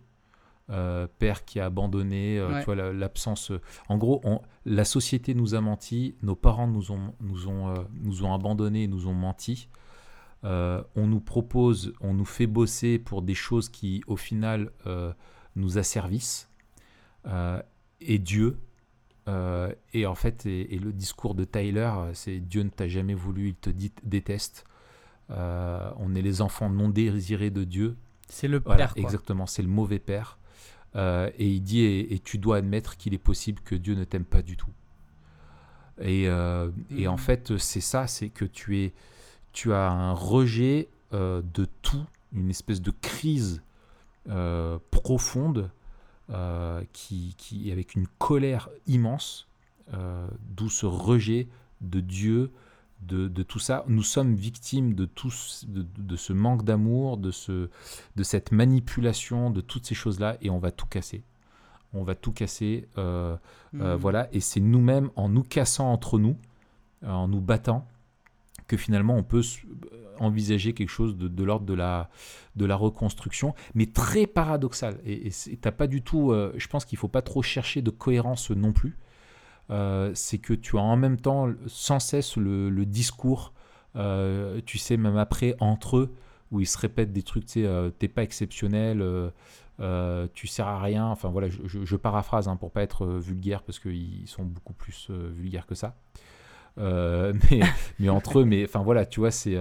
euh, père qui a abandonné, euh, tu vois, l'absence. en gros, la société nous a menti, nos parents nous ont, nous ont, nous ont abandonnés, nous ont menti. on nous propose, on nous fait bosser pour des choses qui, au final, nous asservissent. et Dieu, euh, et en fait, et, le discours de Tyler, c'est Dieu ne t'a jamais voulu, il te dit déteste. Euh, on est les enfants non désirés de Dieu. C'est le père. Exactement, c'est le mauvais père. Euh, et il dit et, tu dois admettre qu'il est possible que Dieu ne t'aime pas du tout. Et, et en mm. fait, c'est ça, c'est que tu es, tu as un rejet de tout, une espèce de crise profonde, qui, qui, avec une colère immense, d'où ce rejet de Dieu, de, tout ça. Nous sommes victimes de, tout, de, ce manque d'amour, de, ce, de cette manipulation, de toutes ces choses-là, et on va tout casser. On va tout casser. Euh, euh, mmh. voilà, et c'est nous-mêmes, en nous cassant entre nous, euh, en nous battant, que finalement on peut envisager quelque chose de, l'ordre de la, de la reconstruction, mais très paradoxal. Et tu n'as pas du tout, je pense qu'il faut pas trop chercher de cohérence non plus. Euh, c'est que tu as en même temps sans cesse le, discours, euh, tu sais, même après, entre eux, où ils se répètent des trucs, tu sais, euh, t'es pas exceptionnel, tu sers à rien. Enfin voilà, je, paraphrase hein, pour pas être vulgaire, parce qu'ils sont beaucoup plus vulgaires que ça. mais, mais, entre eux, mais enfin voilà, tu vois, c'est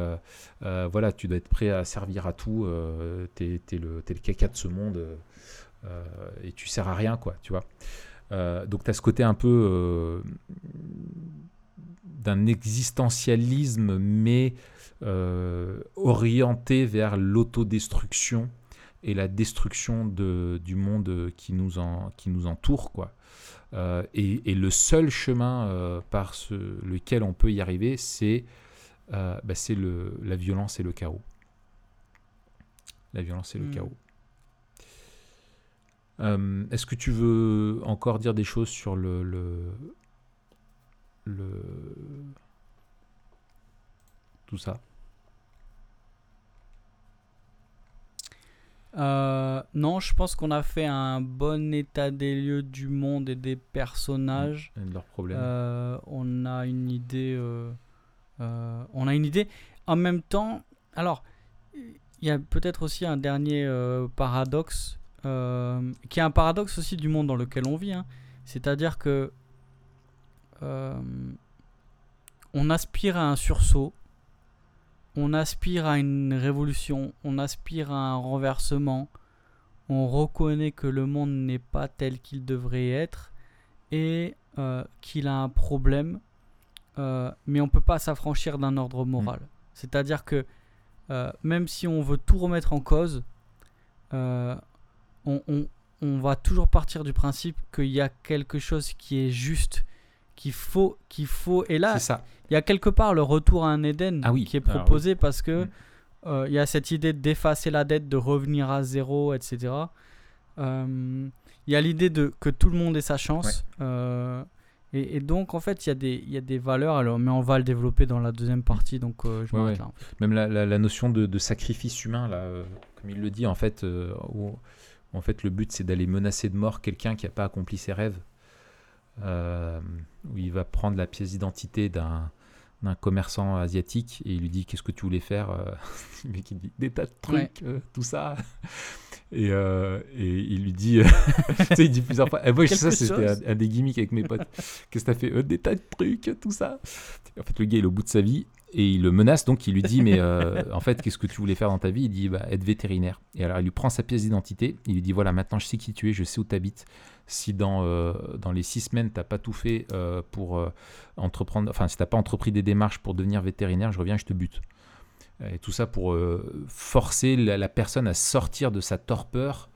voilà, tu dois être prêt à servir à tout. t'es es le, caca de ce monde et tu sers à rien, quoi, tu vois. Euh, donc tu as ce côté un peu euh, d'un existentialisme, mais euh, orienté vers l'autodestruction et la destruction de, du monde qui nous, qui nous entoure. Quoi. Et, le seul chemin par ce, lequel on peut y arriver, c'est bah, la violence et le chaos. La violence et le hmm. chaos. Euh, est-ce que tu veux encore dire des choses sur le, le, tout ça? Euh, non, je pense qu'on a fait un bon état des lieux du monde et des personnages. Et de leurs problèmes. Euh, on a une idée. on a une idée. En même temps, alors, il y a peut-être aussi un dernier paradoxe euh, qui est un paradoxe aussi du monde dans lequel on vit. Hein. C'est-à-dire que euh, on aspire à un sursaut, on aspire à une révolution, on aspire à un renversement, on reconnaît que le monde n'est pas tel qu'il devrait être et euh, qu'il a un problème, mais on ne peut pas s'affranchir d'un ordre moral. Mm. C'est-à-dire que même si on veut tout remettre en cause, on, va toujours partir du principe qu'il y a quelque chose qui est juste, qu'il faut, qu'il faut. Et là, il y a quelque part le retour à un Éden ah qui est proposé parce que mm. euh, il y a cette idée d'effacer la dette, de revenir à zéro, etc. Euh, il y a l'idée de que tout le monde ait sa chance. Euh, et, donc, en fait, il y, a des, y a des valeurs, alors, mais on va le développer dans la deuxième partie, donc je m'arrête là. Même la, notion de, sacrifice humain, là, comme il le dit, en fait, où en fait, le but, c'est d'aller menacer de mort quelqu'un qui n'a pas accompli ses rêves. Euh, où il va prendre la pièce d'identité d'un commerçant asiatique et il lui dit qu'est-ce que tu voulais faire euh, le mec il dit des tas de trucs euh, tout ça. Et, et, il lui dit tu sais il dit plusieurs fois moi ça c'était un, des gimmicks avec mes potes. Qu'est-ce que t'as fait des tas de trucs tout ça. En fait le gars il est au bout de sa vie et il le menace, donc il lui dit Mais euh, en fait, qu'est-ce que tu voulais faire dans ta vie? Il dit bah, Être vétérinaire. Et alors, il lui prend sa pièce d'identité. Il lui dit Voilà, maintenant je sais qui tu es, je sais où tu habites. Si dans, euh, dans les six semaines, tu n'as pas tout fait euh, pour entreprendre, enfin, si tu n'as pas entrepris des démarches pour devenir vétérinaire, je reviens, je te bute. Et tout ça pour forcer la, personne à sortir de sa torpeur.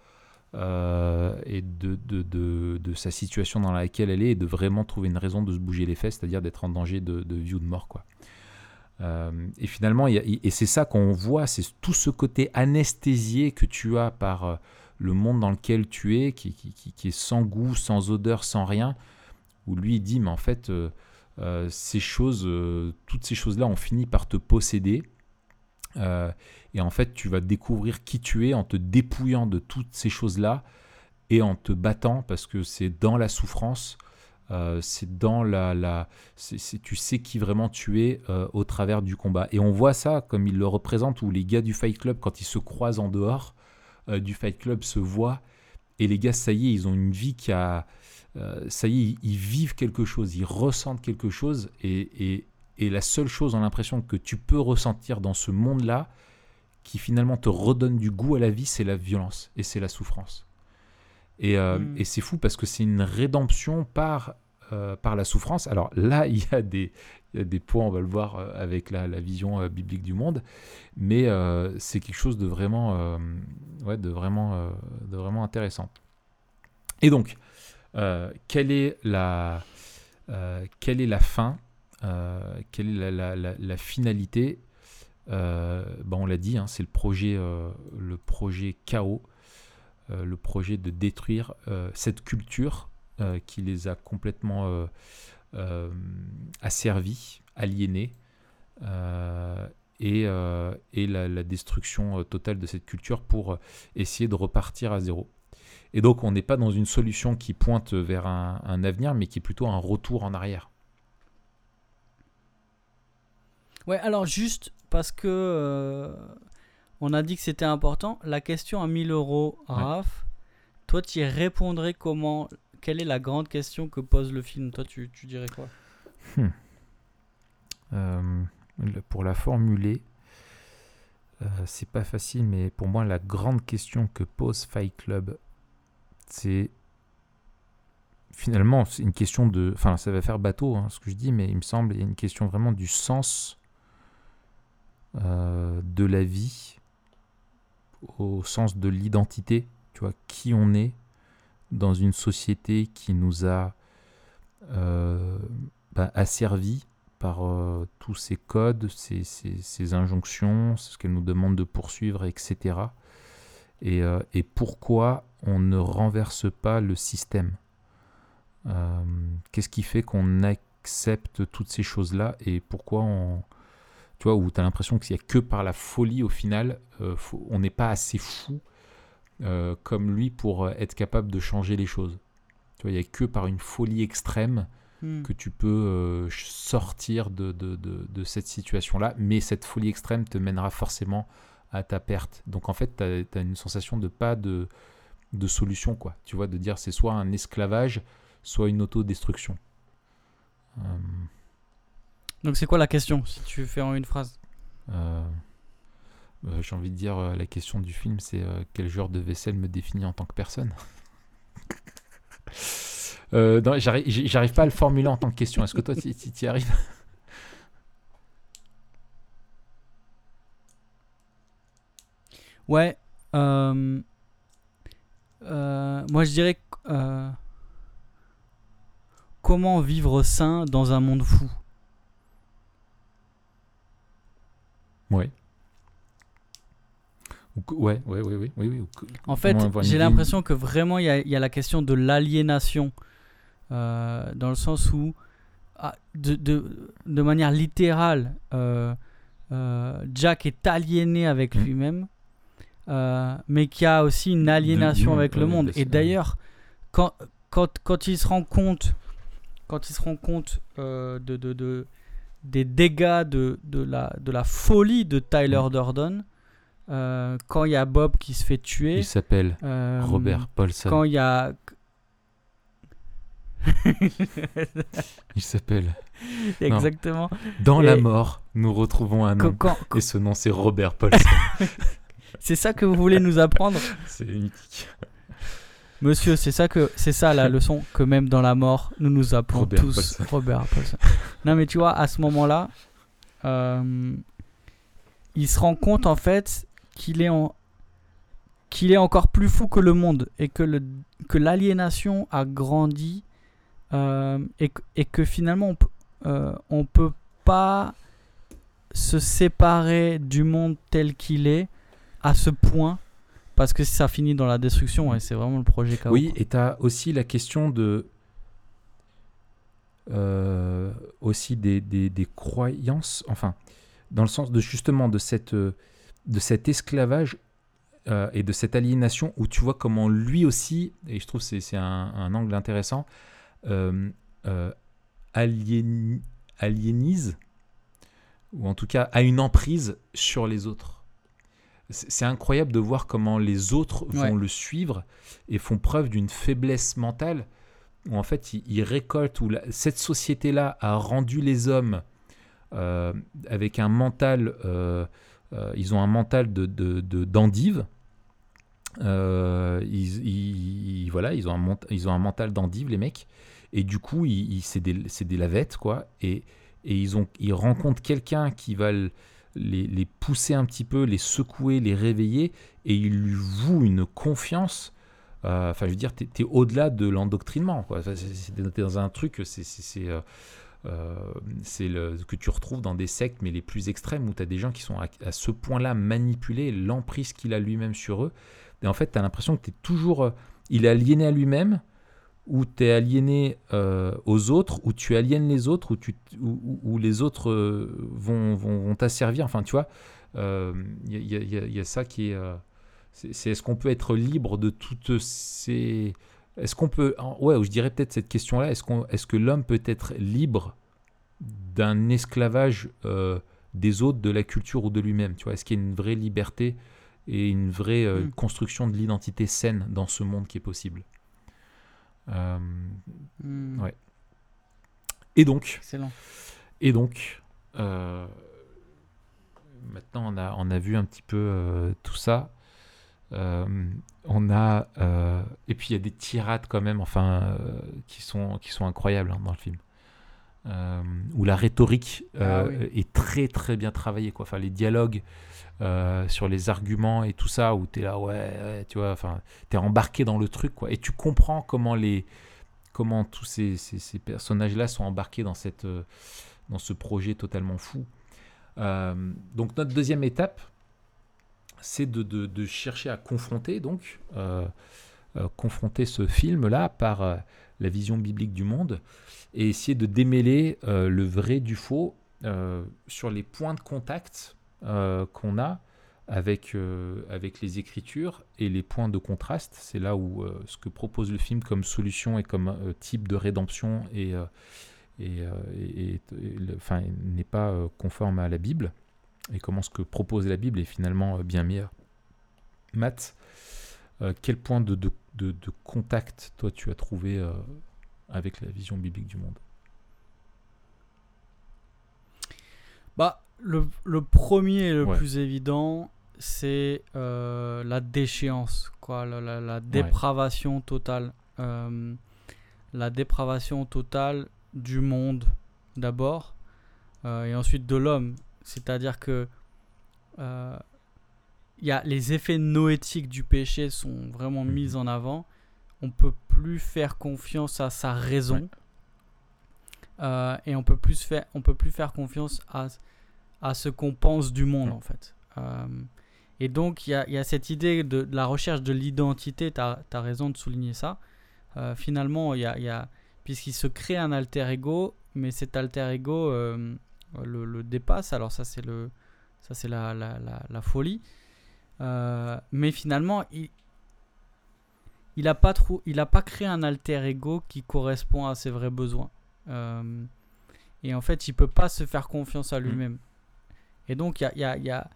et de, de, de, de, sa situation dans laquelle elle est et de vraiment trouver une raison de se bouger les fesses, c'est-à-dire d'être en danger de, vie ou de mort. Quoi. Euh, et finalement, et c'est ça qu'on voit, c'est tout ce côté anesthésié que tu as par euh, le monde dans lequel tu es, qui, qui, est sans goût, sans odeur, sans rien, où lui il dit, mais en fait, euh, ces choses, toutes ces choses-là ont fini par te posséder. et en fait, tu vas découvrir qui tu es en te dépouillant de toutes ces choses-là et en te battant, parce que c'est dans la souffrance euh, c'est dans la, la tu sais qui vraiment tu es euh, au travers du combat. Et on voit ça comme il le représente, où les gars du Fight Club, quand ils se croisent en dehors euh, du Fight Club, se voient. Et les gars, ça y est, ils ont une vie qui a... ça y est, ils, vivent quelque chose, ils ressentent quelque chose. Et, et, et la seule chose, on a l'impression que tu peux ressentir dans ce monde-là, qui finalement te redonne du goût à la vie, c'est la violence et c'est la souffrance. Et, hmm. et c'est fou parce que c'est une rédemption par par la souffrance. Alors là, il y a des, des points, on va le voir avec la, vision biblique du monde, mais c'est quelque chose de vraiment, ouais, de vraiment, de vraiment intéressant. Et donc, quelle, est la, quelle est la fin Quelle est la, finalité ben, On l'a dit, hein, c'est le projet, le projet chaos euh, le projet de détruire euh, cette culture euh, qui les a complètement asservis, aliénés, et, et la, destruction totale de cette culture pour essayer de repartir à zéro. Et donc on n'est pas dans une solution qui pointe vers un, avenir, mais qui est plutôt un retour en arrière. Ouais, alors juste parce que on a dit que c'était important. La question à 1000 euros, Raph, toi, tu y répondrais comment Quelle est la grande question que pose le film? Toi, tu, dirais quoi? Hmm. euh, Pour la formuler, euh, c'est pas facile, mais pour moi, la grande question que pose Fight Club, c'est finalement, une question de. Enfin, ça va faire bateau, hein, ce que je dis, mais il me semble, il y a une question vraiment du sens euh, de la vie au sens de l'identité, tu vois, qui on est dans une société qui nous a euh, bah, asservi par euh, tous ces codes, ces, injonctions, ce qu'elle nous demande de poursuivre, etc. Euh, et, pourquoi on ne renverse pas le système? Qu'est-ce qui fait qu'on accepte toutes ces choses-là? Et pourquoi on, tu vois, où tu as l'impression qu'il n'y a que par la folie, au final, on n'est pas assez fou euh, comme lui pour euh, être capable de changer les choses. Tu vois, il n'y a que par une folie extrême hmm. que tu peux sortir de, de, de, cette situation-là, mais cette folie extrême te mènera forcément à ta perte. Donc en fait, tu as, une sensation de pas de, de solution, quoi. Tu vois, de dire c'est soit un esclavage, soit une autodestruction. Donc c'est quoi la question, si tu fais en une phrase? Euh, euh, J'ai envie de dire, euh, la question du film, c'est quel genre de vaisselle me définit en tant que personne? J'arrive pas à le formuler en tant que question. Est-ce que toi, tu y arrives? Ouais. moi, je dirais comment vivre sain dans un monde fou? Ouais. Ouais, ouais, ouais, oui, oui. En fait, j'ai l'impression que vraiment il y, y, a la question de l'aliénation, euh, dans le sens où, ah, de, de, de, manière littérale, euh, euh, Jack est aliéné avec mm. lui-même, mais qu'il y a aussi une aliénation avec le monde. Et d'ailleurs, quand, quand, quand il se rend compte, quand il se rend compte de, de, de des dégâts de, la, de la folie de Tyler mm. Durden. Euh, quand il y a Bob qui se fait tuer. Il s'appelle euh, Robert Paulson. Quand il y a. il s'appelle. Exactement. Dans la mort, nous retrouvons un homme. Et ce nom, c'est Robert Paulson. c'est ça que vous voulez nous apprendre? C'est mythique. Monsieur, c'est ça que c'est ça la leçon que même dans la mort, nous nous appelons tous Robert Paulson. non mais tu vois, à ce moment-là, euh, il se rend compte en fait qu'il est en qu'il est encore plus fou que le monde et que le que l'aliénation a grandi euh, et, et, que finalement on, euh, on peut pas se séparer du monde tel qu'il est à ce point parce que ça finit dans la destruction, c'est vraiment le projet chaos. Oui, et tu as aussi la question de. Euh, aussi des, des, croyances, enfin, dans le sens de justement de, cette, de cet esclavage euh, et de cette aliénation où tu vois comment lui aussi, et je trouve que c'est un, un, angle intéressant, euh, aliénise, ou en tout cas a une emprise sur les autres. C'est incroyable de voir comment les autres vont le suivre et font preuve d'une faiblesse mentale où en fait ils, récoltent, où cette société-là a rendu les hommes euh, avec un mental, euh, euh, ils ont un mental de d'endive. De, ils, voilà, ils ont, un ils ont un mental d'endive, les mecs. Et du coup, ils, c'est des, des, lavettes, quoi. Et, et ils, ont, ils rencontrent quelqu'un qui va les, les, pousser un petit peu, les secouer, les réveiller. Et ils lui vouent une confiance. Euh, enfin, je veux dire, tu es, au-delà de l'endoctrinement, quoi. C'est dans un truc, c'est. Euh, euh, c'est le que tu retrouves dans des sectes, mais les plus extrêmes, où tu as des gens qui sont à, ce point-là manipulés, l'emprise qu'il a lui-même sur eux. Et en fait, tu as l'impression que tu es toujours. il est aliéné à lui-même, où tu es aliéné euh, aux autres, où tu aliènes les autres, où, les autres euh, vont, t'asservir. Enfin, tu vois, il euh, y, a ça qui est. c'est est-ce qu'on peut être libre de toutes ces. Est-ce qu'on peut. Ouais, je dirais peut-être cette question-là. Est-ce qu'on que l'homme peut être libre d'un esclavage des autres, de la culture ou de lui-même Tu vois, est-ce qu'il y a une vraie liberté et une vraie hmm. construction de l'identité saine dans ce monde qui est possible? Euh, hmm. Ouais. Et donc? Excellent. Et donc. Euh, maintenant, on a, on a vu un petit peu euh, tout ça. On a. et puis, il y a des tirades quand même, enfin, qui, sont, qui sont incroyables hein, dans le film. où la rhétorique ah est très très bien travaillée. Quoi. Enfin, les dialogues euh, sur les arguments et tout ça, où tu es là, ouais, tu vois, enfin, tu es embarqué dans le truc, quoi. Et tu comprends comment, les, comment tous ces, ces, personnages-là sont embarqués dans, cette, euh, dans ce projet totalement fou. Euh, donc, notre deuxième étape, c'est de, chercher à confronter, donc, confronter ce film-là par la vision biblique du monde et essayer de démêler le vrai du faux sur les points de contact euh, qu'on a avec, euh, les écritures et les points de contraste. C'est là où euh, ce que propose le film comme solution et comme type de rédemption n'est pas conforme à la Bible. Et comment ce que propose la Bible est finalement bien meilleur. Matt, quel point de, de, de, de, contact toi tu as trouvé avec la vision biblique du monde? Bah, le, premier et le plus évident, c'est euh, la déchéance, quoi, la, dépravation totale. Euh, la dépravation totale du monde d'abord, euh, et ensuite de l'homme. C'est-à-dire que y a, les effets noétiques du péché sont vraiment mis mhm. en avant. On peut plus faire confiance à sa raison. et on peut plus faire, on peut plus faire confiance à à ce qu'on pense du monde, en fait. Euh, et donc, il y, y a, cette idée de, la recherche de l'identité, tu as, raison de souligner ça. Euh, finalement, il y a, y a puisqu'il se crée un alter ego, mais cet alter ego euh, le, dépasse, alors ça c'est le ça c'est la, la, la, folie. mais finalement, il, il n'a pas, trop, il a pas créé un alter ego qui correspond à ses vrais besoins. et en fait, il peut pas se faire confiance à mm. lui-même. Et donc, il y a, y, a,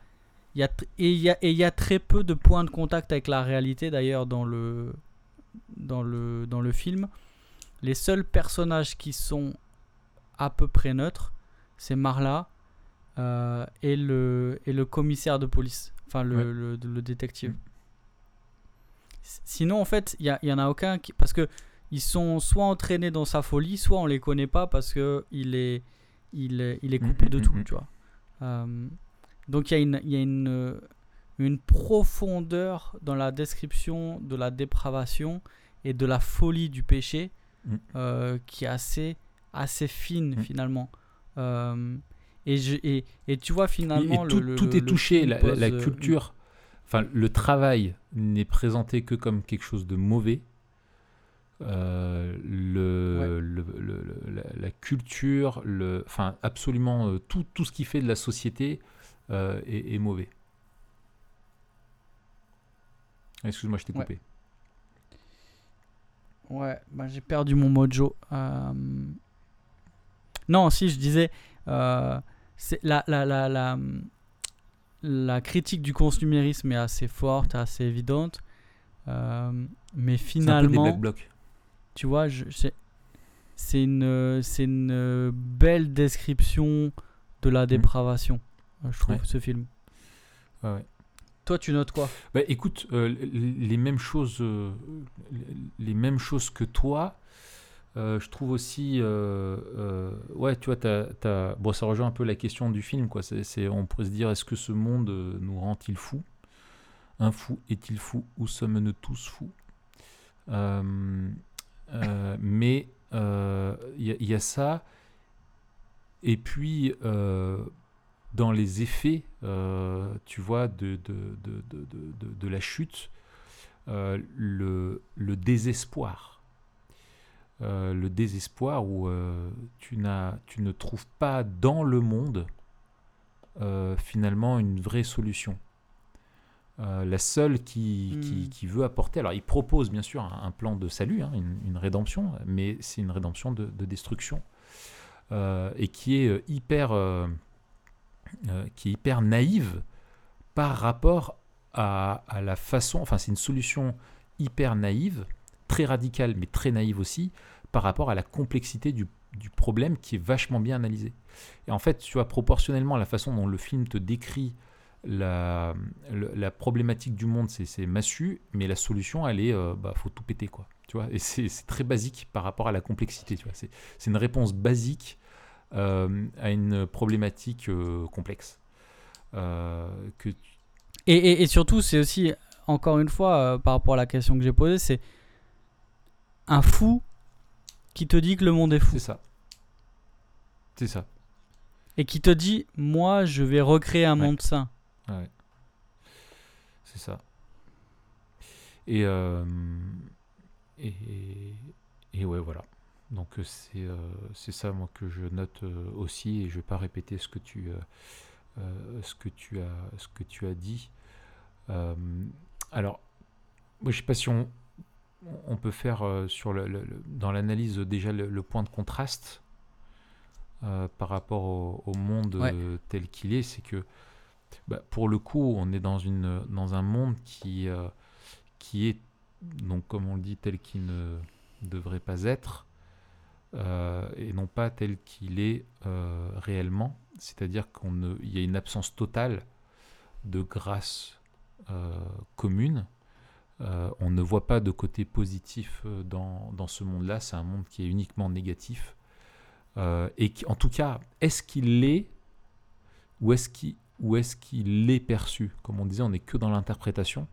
y, a, et y, a, et y a très peu de points de contact avec la réalité, d'ailleurs, dans le, dans, le, dans le film. Les seuls personnages qui sont à peu près neutres, c'est Marla euh, et, le, et le commissaire de police, enfin le, le, détective. Mm. Sinon, en fait, il n'y y en a aucun qui. Parce que ils sont soit entraînés dans sa folie, soit on les connaît pas parce qu'il est, il, il est coupé de mm, mm, tout, tu vois. Euh, donc il y a, une, y a une, une, profondeur dans la description de la dépravation et de la folie du péché mm. euh, qui est assez, assez fine mm. finalement. Euh, et, je, et, et, tu vois finalement... tout, tout est touché, la, la, culture, enfin le travail n'est présenté que comme quelque chose de mauvais. Euh, le, la, culture, le, enfin absolument euh, tout, tout, ce qui fait de la société euh, est, mauvais. Excuse-moi, je t'ai coupé. Ouais, bah, j'ai perdu mon mojo. Non, si je disais, c'est la, la, la, la, la critique du consumérisme est assez forte, assez évidente. mais finalement. Un peu tu vois, c'est une, une belle description de la mm. dépravation, euh, je trouve, ce film. Ouais, Toi, tu notes quoi? Bah, Écoute, euh, les mêmes choses, euh, les mêmes choses que toi. Euh, je trouve aussi, euh, euh, ouais, tu vois, t'as- bon, ça rejoint un peu la question du film, quoi. C'est, on pourrait se dire, est-ce que ce monde nous rend-il fous? Un fou est-il fou ou sommes-nous tous fous? Mais il y, a- ça, et puis dans les effets, tu vois, de, de, de, de, la chute, le, le désespoir. Euh, le désespoir où euh, tu, n'as, tu ne trouves pas dans le monde euh, finalement une vraie solution. Euh, la seule qui, qui, Hmm. qui veut apporter, alors il propose bien sûr un, un plan de salut, hein, une, une rédemption, mais c'est une rédemption de, de destruction et qui est hyper, qui est hyper naïve par rapport à, à la façon, enfin c'est une solution hyper naïve, très radicale mais très naïve aussi, par rapport à la complexité du, du problème qui est vachement bien analysé. Et en fait, tu vois, proportionnellement la façon dont le film te décrit la, la problématique du monde, c'est massu, mais la solution, elle est, euh, bah, faut tout péter, quoi. Tu vois, et c'est très basique par rapport à la complexité, tu vois. C'est une réponse basique euh, à une problématique euh, complexe. Euh, que Et, et- surtout, c'est aussi, encore une fois, par rapport à la question que j'ai posée, c'est un fou qui te dit que le monde est fou. c'est ça. C'est ça. Et qui te dit, moi, je vais recréer un Ouais. monde sain. Ouais. C'est ça. Et, euh, et, et ouais, voilà. Donc euh, c'est euh, c'est ça moi que je note euh, aussi et je vais pas répéter ce que tu ce que tu as ce que tu as dit. Alors moi je sais pas si on on peut faire euh, sur le, dans l'analyse déjà le, le point de contraste euh, par rapport au, au monde Ouais. euh, tel qu'il est, c'est que bah, pour le coup, on est dans, une, dans un monde qui, euh, qui est, donc comme on le dit, tel qu'il ne devrait pas être, euh, et non pas tel qu'il est réellement. C'est-à-dire qu'il y a une absence totale de grâce commune. Euh, on ne voit pas de côté positif euh, dans, dans ce monde-là. C'est un monde qui est uniquement négatif. Euh, et en tout cas, est-ce qu'il l'est ou est-ce qu'il est perçu? Comme on disait, on n'est que dans l'interprétation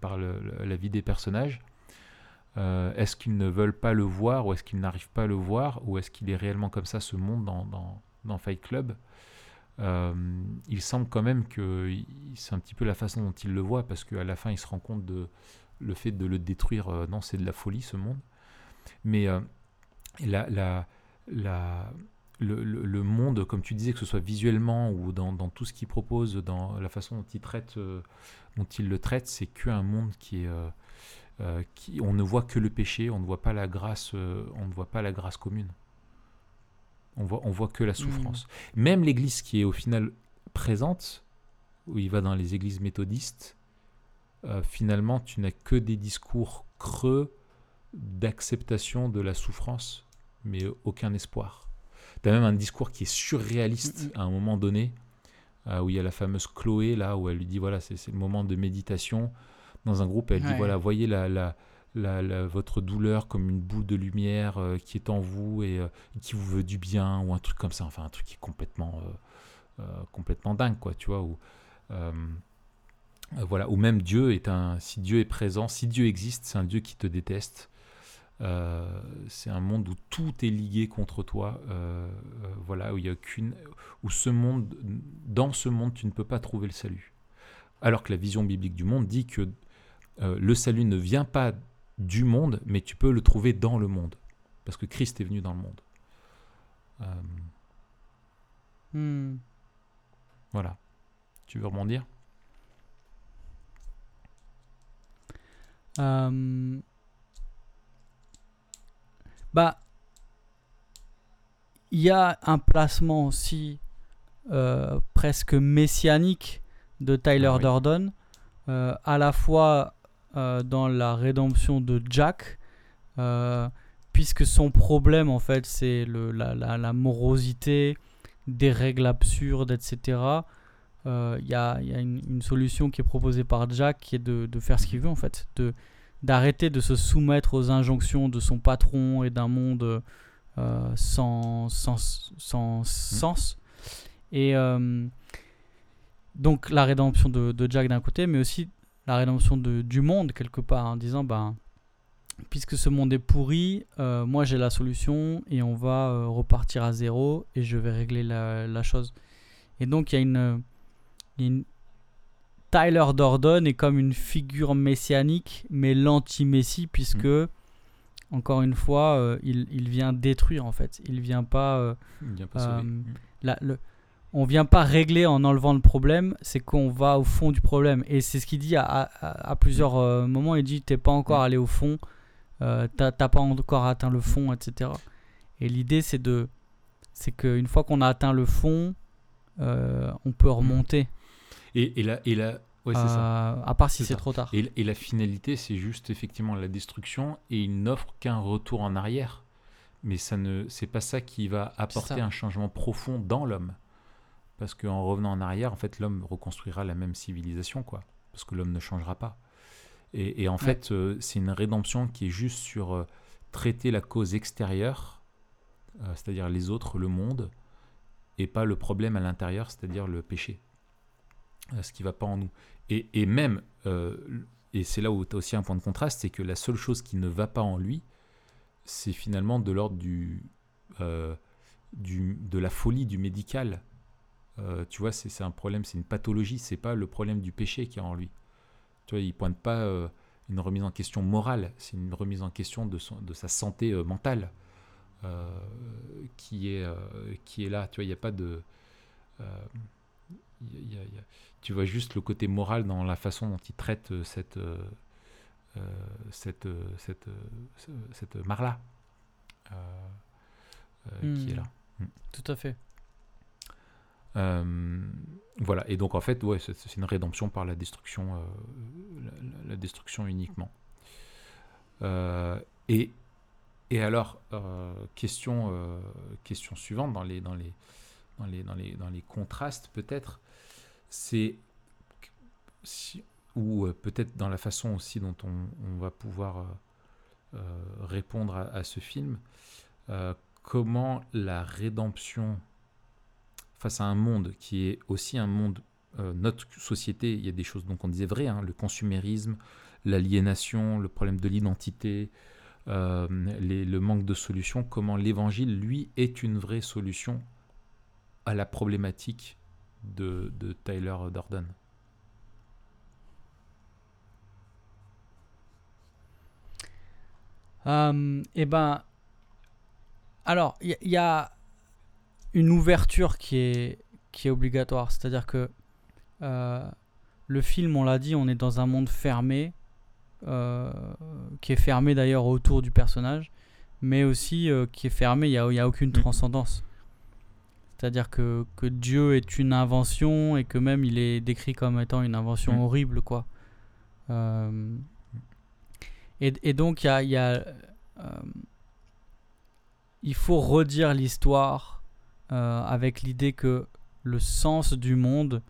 par la vie des personnages. Est-ce qu'ils ne veulent pas le voir ou est-ce qu'ils n'arrivent pas à le voir? Ou est-ce qu'il est réellement comme ça ce monde dans, dans, Fight Club? Il semble quand même que c'est un petit peu la façon dont il le voit parce qu'à la fin il se rend compte de le fait de le détruire. euh, non, c'est de la folie ce monde. Mais euh, le, monde, comme tu disais, que ce soit visuellement ou dans, tout ce qu'il propose, dans la façon dont il euh, le traite, c'est qu'un monde qui est, euh, euh, on ne voit que le péché, on ne voit pas la grâce, euh, on ne voit pas la grâce commune. On voit, on voit que la souffrance. Même l'Église qui est au final présente, où il va dans les églises méthodistes, euh, finalement, tu n'as que des discours creux d'acceptation de la souffrance, mais aucun espoir. Tu as même un discours qui est surréaliste Mhm. à un moment donné, euh, où il y a la fameuse Chloé, là, où elle lui dit, voilà, c'est le moment de méditation. Dans un groupe, elle dit, voilà, voyez la, la, votre douleur comme une boule de lumière euh, qui est en vous et euh, qui vous veut du bien, ou un truc comme ça, enfin un truc qui est complètement, euh, complètement dingue, quoi, tu vois, ou... voilà, ou même Dieu est un. Si Dieu est présent, si Dieu existe, c'est un Dieu qui te déteste. C'est un monde où tout est ligué contre toi. voilà, où il y a qu'une. Où ce monde, dans ce monde, tu ne peux pas trouver le salut. Alors que la vision biblique du monde dit que le salut ne vient pas du monde, mais tu peux le trouver dans le monde, parce que Christ est venu dans le monde. Euh, Hmm. voilà. Tu veux rebondir? Euh, Bah, il y a un placement aussi euh, presque messianique de Tyler Ah oui. Euh, à la fois dans la rédemption de Jack, euh, puisque son problème en fait c'est le- la, la- la morosité, des règles absurdes, etc. Euh, Il y a, y a une, une solution qui est proposée par Jack qui est de, de faire ce qu'il veut en fait, de, d'arrêter de se soumettre aux injonctions de son patron et d'un monde euh, sans, sans, sans Mmh. sens. Et euh, donc la rédemption de, de Jack d'un côté, mais aussi la rédemption de, du monde quelque part, en disant, ben, puisque ce monde est pourri, euh, moi j'ai la solution et on va euh, repartir à zéro et je vais régler la, la chose. Et donc il y a une, Tyler Dordon est comme une figure messianique, mais l'anti-messie, puisque, encore une fois, euh, il, il vient détruire en fait. Il vient pas. Il vient pas sauver. Mm. la- le, on vient pas régler en enlevant le problème, c'est qu'on va au fond du problème. Et c'est ce qu'il dit à, à- à plusieurs euh, moments. Il dit T'es pas encore Mm. allé au fond, euh, t'as pas encore atteint le fond, etc. Et l'idée, c'est de. C'est qu'une fois qu'on a atteint le fond, euh, on peut remonter. Et, et là, et là, ouais, c'est ça. Euh, à part si C'est trop tard. Et, et la finalité, c'est juste effectivement la destruction, et il n'offre qu'un retour en arrière. Mais ça ne, c'est pas ça qui va apporter un changement profond dans l'homme. Parce qu'en revenant en arrière, en fait, l'homme reconstruira la même civilisation, quoi. Parce que l'homme ne changera pas. Et, et en fait, euh, c'est une rédemption qui est juste sur euh, traiter la cause extérieure, euh, c'est-à-dire les autres, le monde, et pas le problème à l'intérieur, c'est-à-dire le péché, ce qui va pas en nous. Et, et même, et c'est là où tu as aussi un point de contraste, c'est que la seule chose qui ne va pas en lui, c'est finalement de l'ordre du, du, de la folie du médical. Euh, tu vois, c'est un problème, c'est une pathologie, c'est pas le problème du péché qui est en lui. Tu vois, il pointe pas euh, une remise en question morale, c'est une remise en question de, son, de sa santé euh, mentale qui, est, qui est là. Tu vois, il n'y a pas de. il y a- il y a- il y a- tu vois juste le côté moral dans la façon dont il traite cette, cette, cette, euh, ce- cette mare-là qui est Hmm. là. Tout à fait. Euh, voilà, et donc en fait, ouais, c'est une rédemption par la destruction, euh, la, destruction uniquement. Euh, et, et alors, question, question suivante dans les, dans les, dans les, dans les, dans les contrastes peut-être, c'est ou peut-être dans la façon aussi dont on, va pouvoir répondre à, ce film, comment la rédemption face à un monde qui est aussi un monde, euh, notre société, il y a des choses donc on disait vrai, hein, le consumérisme, l'aliénation, le problème de l'identité, euh, le manque de solutions, comment l'évangile, lui, est une vraie solution à la problématique de, de Tyler Durden. Euh, eh ben, alors, il y a une ouverture qui est, qui est obligatoire. C'est-à-dire que euh, le film, on l'a dit, on est dans un monde fermé, euh, qui est fermé d'ailleurs autour du personnage, mais aussi euh, qui est fermé, il n'y a, y a aucune Mm. transcendance. C'est-à-dire que, que Dieu est une invention et que même il est décrit comme étant une invention Mm. horrible, quoi. Euh, et, et donc, il y a, il y a, il faut redire l'histoire avec l'idée que le sens du monde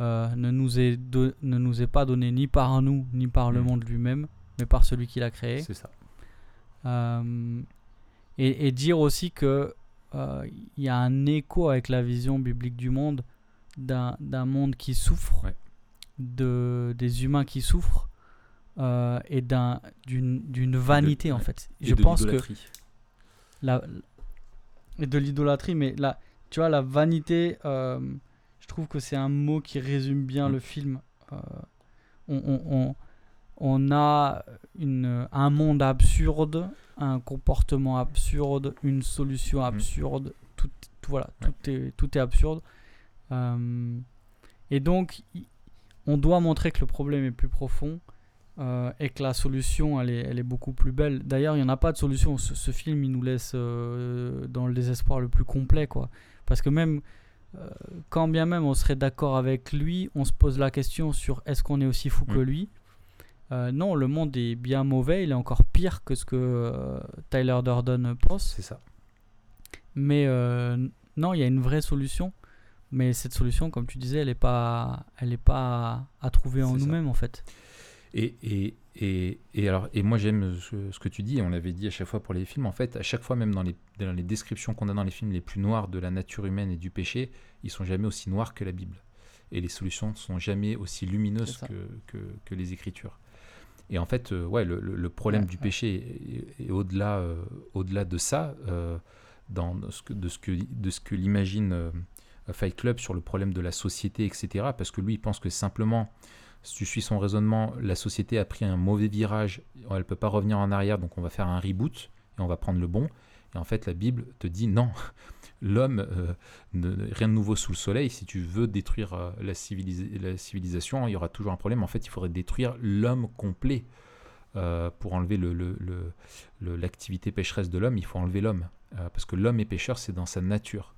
euh, ne, nous est do- ne nous est pas donné ni par nous, ni par le Mm. monde lui-même, mais par celui qui l'a créé. C'est ça. Euh, et, et dire aussi que euh, il y a un écho avec la vision biblique du monde d'un d'un monde qui souffre, Ouais. de, des humains qui souffrent euh, et d'un- d'une d'une vanité en fait. Je de pense que la, et de l'idolâtrie, mais là, tu vois, la vanité, euh, je trouve que c'est un mot qui résume bien le film. Euh, on, on- on- on a une, un monde absurde, un comportement absurde, une solution absurde, tout, tout- voilà. Ouais. tout, est, tout est absurde. Euh, et donc, on doit montrer que le problème est plus profond. Euh, et que la solution elle est, elle est beaucoup plus belle. D'ailleurs, il n'y en a pas de solution. Ce, ce film, il nous laisse euh, dans le désespoir le plus complet. Quoi. Parce que même, euh, quand bien même on serait d'accord avec lui, on se pose la question sur est-ce qu'on est aussi fou que Mm. lui? Non, le monde est bien mauvais. Il est encore pire que ce que Tyler Durden pense. C'est ça. Mais non, il y a une vraie solution. Mais cette solution, comme tu disais, elle n'est pas, elle est pas à trouver en nous-mêmes en fait. Et, et, et, et, alors, et moi j'aime ce, que tu dis, et on l'avait dit à chaque fois pour les films, en fait, à chaque fois, même dans les, dans les descriptions qu'on a dans les films les plus noirs de la nature humaine et du péché, ils sont jamais aussi noirs que la Bible. Et les solutions ne sont jamais aussi lumineuses que, que, que, les Écritures. Et en fait, euh, ouais, le, le, problème du péché est, au-delà euh, au-delà de ça, euh, dans ce que, de ce que, de ce que l'imagine Fight Club sur le problème de la société, etc. Parce que lui, il pense que simplement si tu suis son raisonnement, la société a pris un mauvais virage, elle ne peut pas revenir en arrière, donc on va faire un reboot et on va prendre le bon. Et en fait, la Bible te dit non, l'homme, euh, rien de nouveau sous le soleil. Si tu veux détruire euh, la, la, civilisation, il y aura toujours un problème. En fait, il faudrait détruire l'homme complet. Euh, pour enlever l'activité le, le, pécheresse de l'homme, il faut enlever l'homme. parce que l'homme est pécheur, c'est dans sa nature.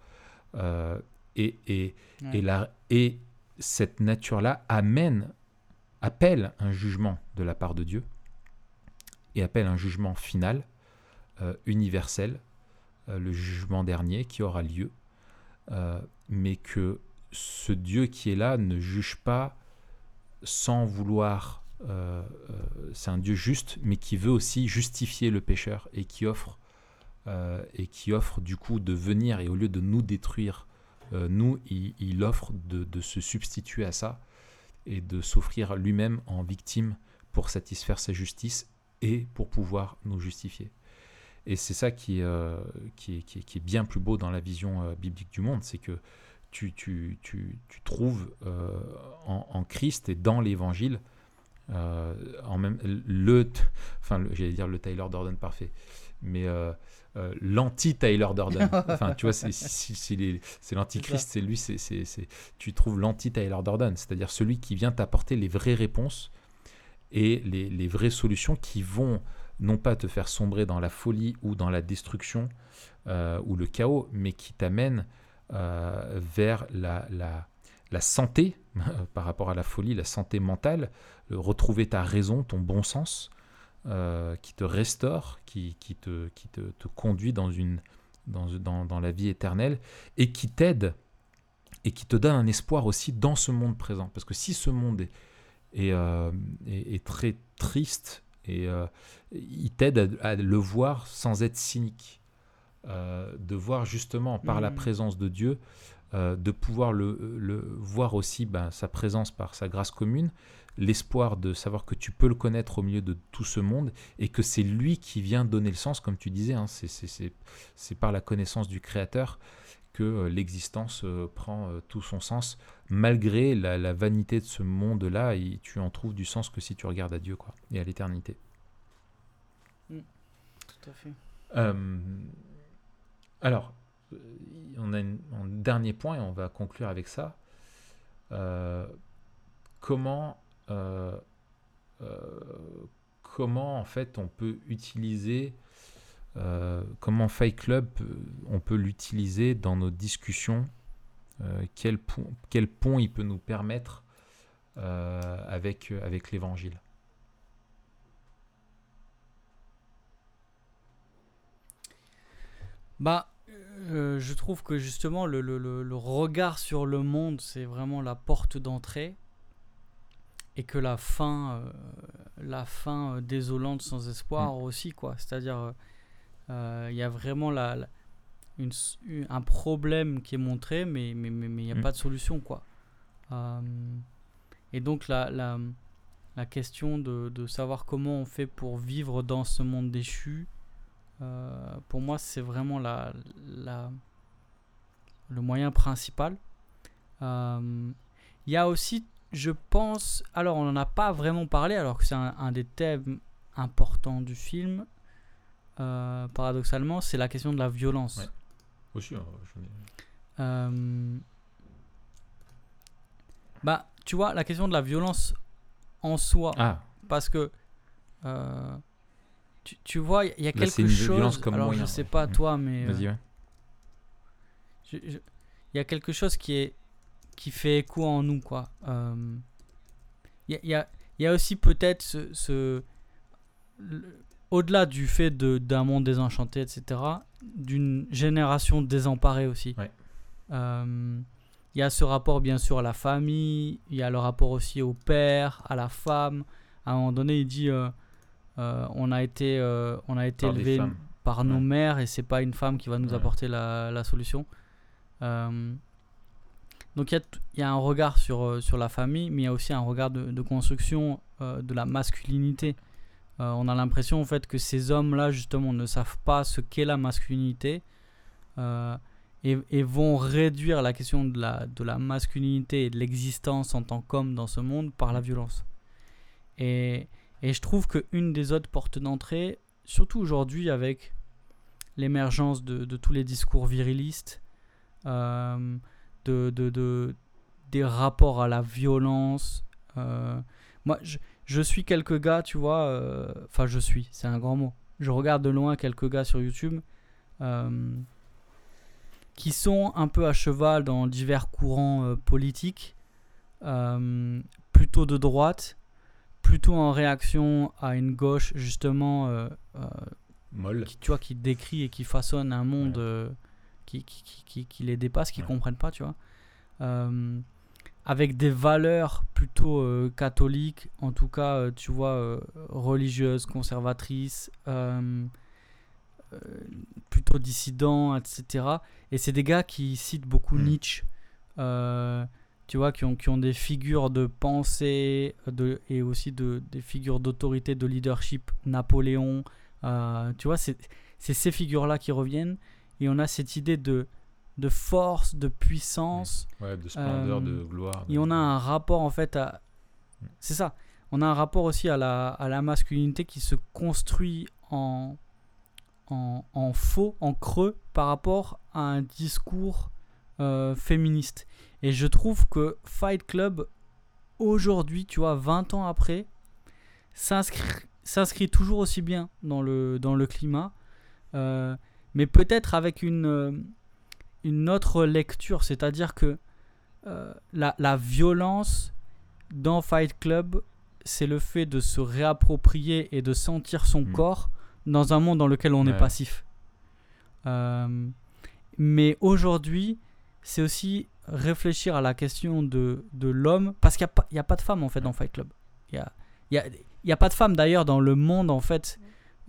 et, et, et, la, et cette nature-là amène appelle un jugement de la part de Dieu et appelle un jugement final, euh, universel, euh, le jugement dernier qui aura lieu, euh, mais que ce Dieu qui est là ne juge pas sans vouloir, c'est un Dieu juste, mais qui veut aussi justifier le pécheur et qui offre, et qui offre du coup de venir et au lieu de nous détruire, nous, il, offre de se substituer à ça et de s'offrir lui-même en victime pour satisfaire sa justice et pour pouvoir nous justifier. Et c'est ça qui, euh, qui, est, qui, bien plus beau dans la vision euh, biblique du monde, c'est que tu, tu, tu, tu trouves euh, en, Christ et dans l'Évangile en même le, enfin j'allais dire le Tyler Durden parfait, mais euh, l'anti-Tyler Durden. enfin, tu vois, c'est l'antichrist, c'est lui, c'est tu trouves l'anti-Tyler Durden, c'est-à-dire celui qui vient t'apporter les vraies réponses et les, les, vraies solutions qui vont non pas te faire sombrer dans la folie ou dans la destruction euh, ou le chaos, mais qui t'amènent euh, vers la, la, la santé par rapport à la folie, la santé mentale, retrouver ta raison, ton bon sens, euh, qui te restaure, qui, qui, te, qui te, te, conduit dans, une, dans, dans, dans la vie éternelle et qui t'aide et qui te donne un espoir aussi dans ce monde présent. Parce que si ce monde est, est, euh, est, très triste, et, euh, il t'aide à, le voir sans être cynique. de voir justement par la mmh. présence de Dieu, de pouvoir le, le voir aussi ben, sa présence par sa grâce commune, l'espoir de savoir que tu peux le connaître au milieu de tout ce monde et que c'est lui qui vient donner le sens, comme tu disais, hein, c'est par la connaissance du Créateur que euh, l'existence euh, prend euh, tout son sens, malgré la, vanité de ce monde-là, tu en trouves du sens que si tu regardes à Dieu quoi, et à l'éternité. Mm. tout à fait. alors, on a un dernier point et on va conclure avec ça. comment euh, comment en fait on peut utiliser, euh, comment Fight Club on peut l'utiliser dans nos discussions, quel, pont, quel pont il peut nous permettre avec, avec l'évangile. Bah, je trouve que justement le, le, regard sur le monde, c'est vraiment la porte d'entrée et que la fin, euh, la fin euh, désolante sans espoir mm. aussi, quoi. C'est-à-dire, euh, il y a vraiment la, une, un problème qui est montré, mais il mais, mais, mais, n'y a mm. pas de solution, quoi. et donc, la, la, la question de, de, savoir comment on fait pour vivre dans ce monde déchu, pour moi, c'est vraiment la, la, le moyen principal. Il y a aussi je pense. Alors, on n'en a pas vraiment parlé, alors que c'est un, des thèmes importants du film. Euh, paradoxalement, c'est la question de la violence. Ouais. Aussi, hein, euh, bah, tu vois, la question de la violence en soi. Ah. Parce que. Euh, tu, tu, vois, il y a quelque chose. Comme alors, je sais pas toi, mais. Vas-y, ouais. Il y a quelque chose qui est qui fait écho en nous, quoi. Il euh, y, y, a, y, a, aussi peut-être ce, ce au-delà du fait d'un monde désenchanté, etc., d'une génération désemparée aussi. Il euh, y a ce rapport bien sûr à la famille, il y a le rapport aussi au père, à la femme, à un moment donné, il dit euh, euh, on a été, on a été élevé par nos Ouais. mères et c'est pas une femme qui va nous Ouais. apporter la, la solution. Donc il y, a un regard sur, euh, sur la famille, mais il y a aussi un regard de, construction euh, de la masculinité. Euh, on a l'impression en fait que ces hommes-là justement ne savent pas ce qu'est la masculinité et, vont réduire la question de la, de la masculinité et de l'existence en tant qu'homme dans ce monde par la violence. Et, et je trouve qu'une des autres portes d'entrée, surtout aujourd'hui avec l'émergence de, de tous les discours virilistes, de, de, de- des rapports à la violence. euh, moi, je, je suis quelques gars, tu vois, euh, enfin je suis, c'est un grand mot. Je regarde de loin quelques gars sur YouTube euh, qui sont un peu à cheval dans divers courants politiques, plutôt de droite, plutôt en réaction à une gauche justement euh, euh, Molle. qui, tu vois, qui décrit et qui façonne un monde Ouais. euh, qui, qui, qui, qui- qui les dépasse, qui Ouais. comprennent pas, tu vois. Euh, avec des valeurs plutôt euh, catholiques, en tout cas, euh, tu vois, religieuses, conservatrices, plutôt dissidents, etc. Et c'est des gars qui citent beaucoup Mm. Nietzsche, tu vois, qui ont, qui ont des figures de pensée de, et aussi de, des figures d'autorité, de leadership, Napoléon, tu vois, c'est ces figures-là qui reviennent et on a cette idée de, de force, de puissance Ouais, de splendeur, Euh, de gloire. et on a un rapport en fait à. C'est ça. On a un rapport aussi à la, à la masculinité qui se construit en, en, en faux, en creux par rapport à un discours euh, féministe. Et je trouve que Fight Club, aujourd'hui, tu vois, 20 ans après, s'inscrit s'inscrit toujours aussi bien dans le, dans le climat, euh, mais peut-être avec une, euh, une autre lecture, c'est-à-dire que euh, la, la violence dans Fight Club, c'est le fait de se réapproprier et de sentir son Mm. corps dans un monde dans lequel on est passif. Euh, mais aujourd'hui, c'est aussi réfléchir à la question de, de l'homme, parce qu'il n'y a, pas- il y a pas de femme en fait dans Fight Club. Il n'y a, il y a, il y a pas de femme d'ailleurs dans le monde en fait,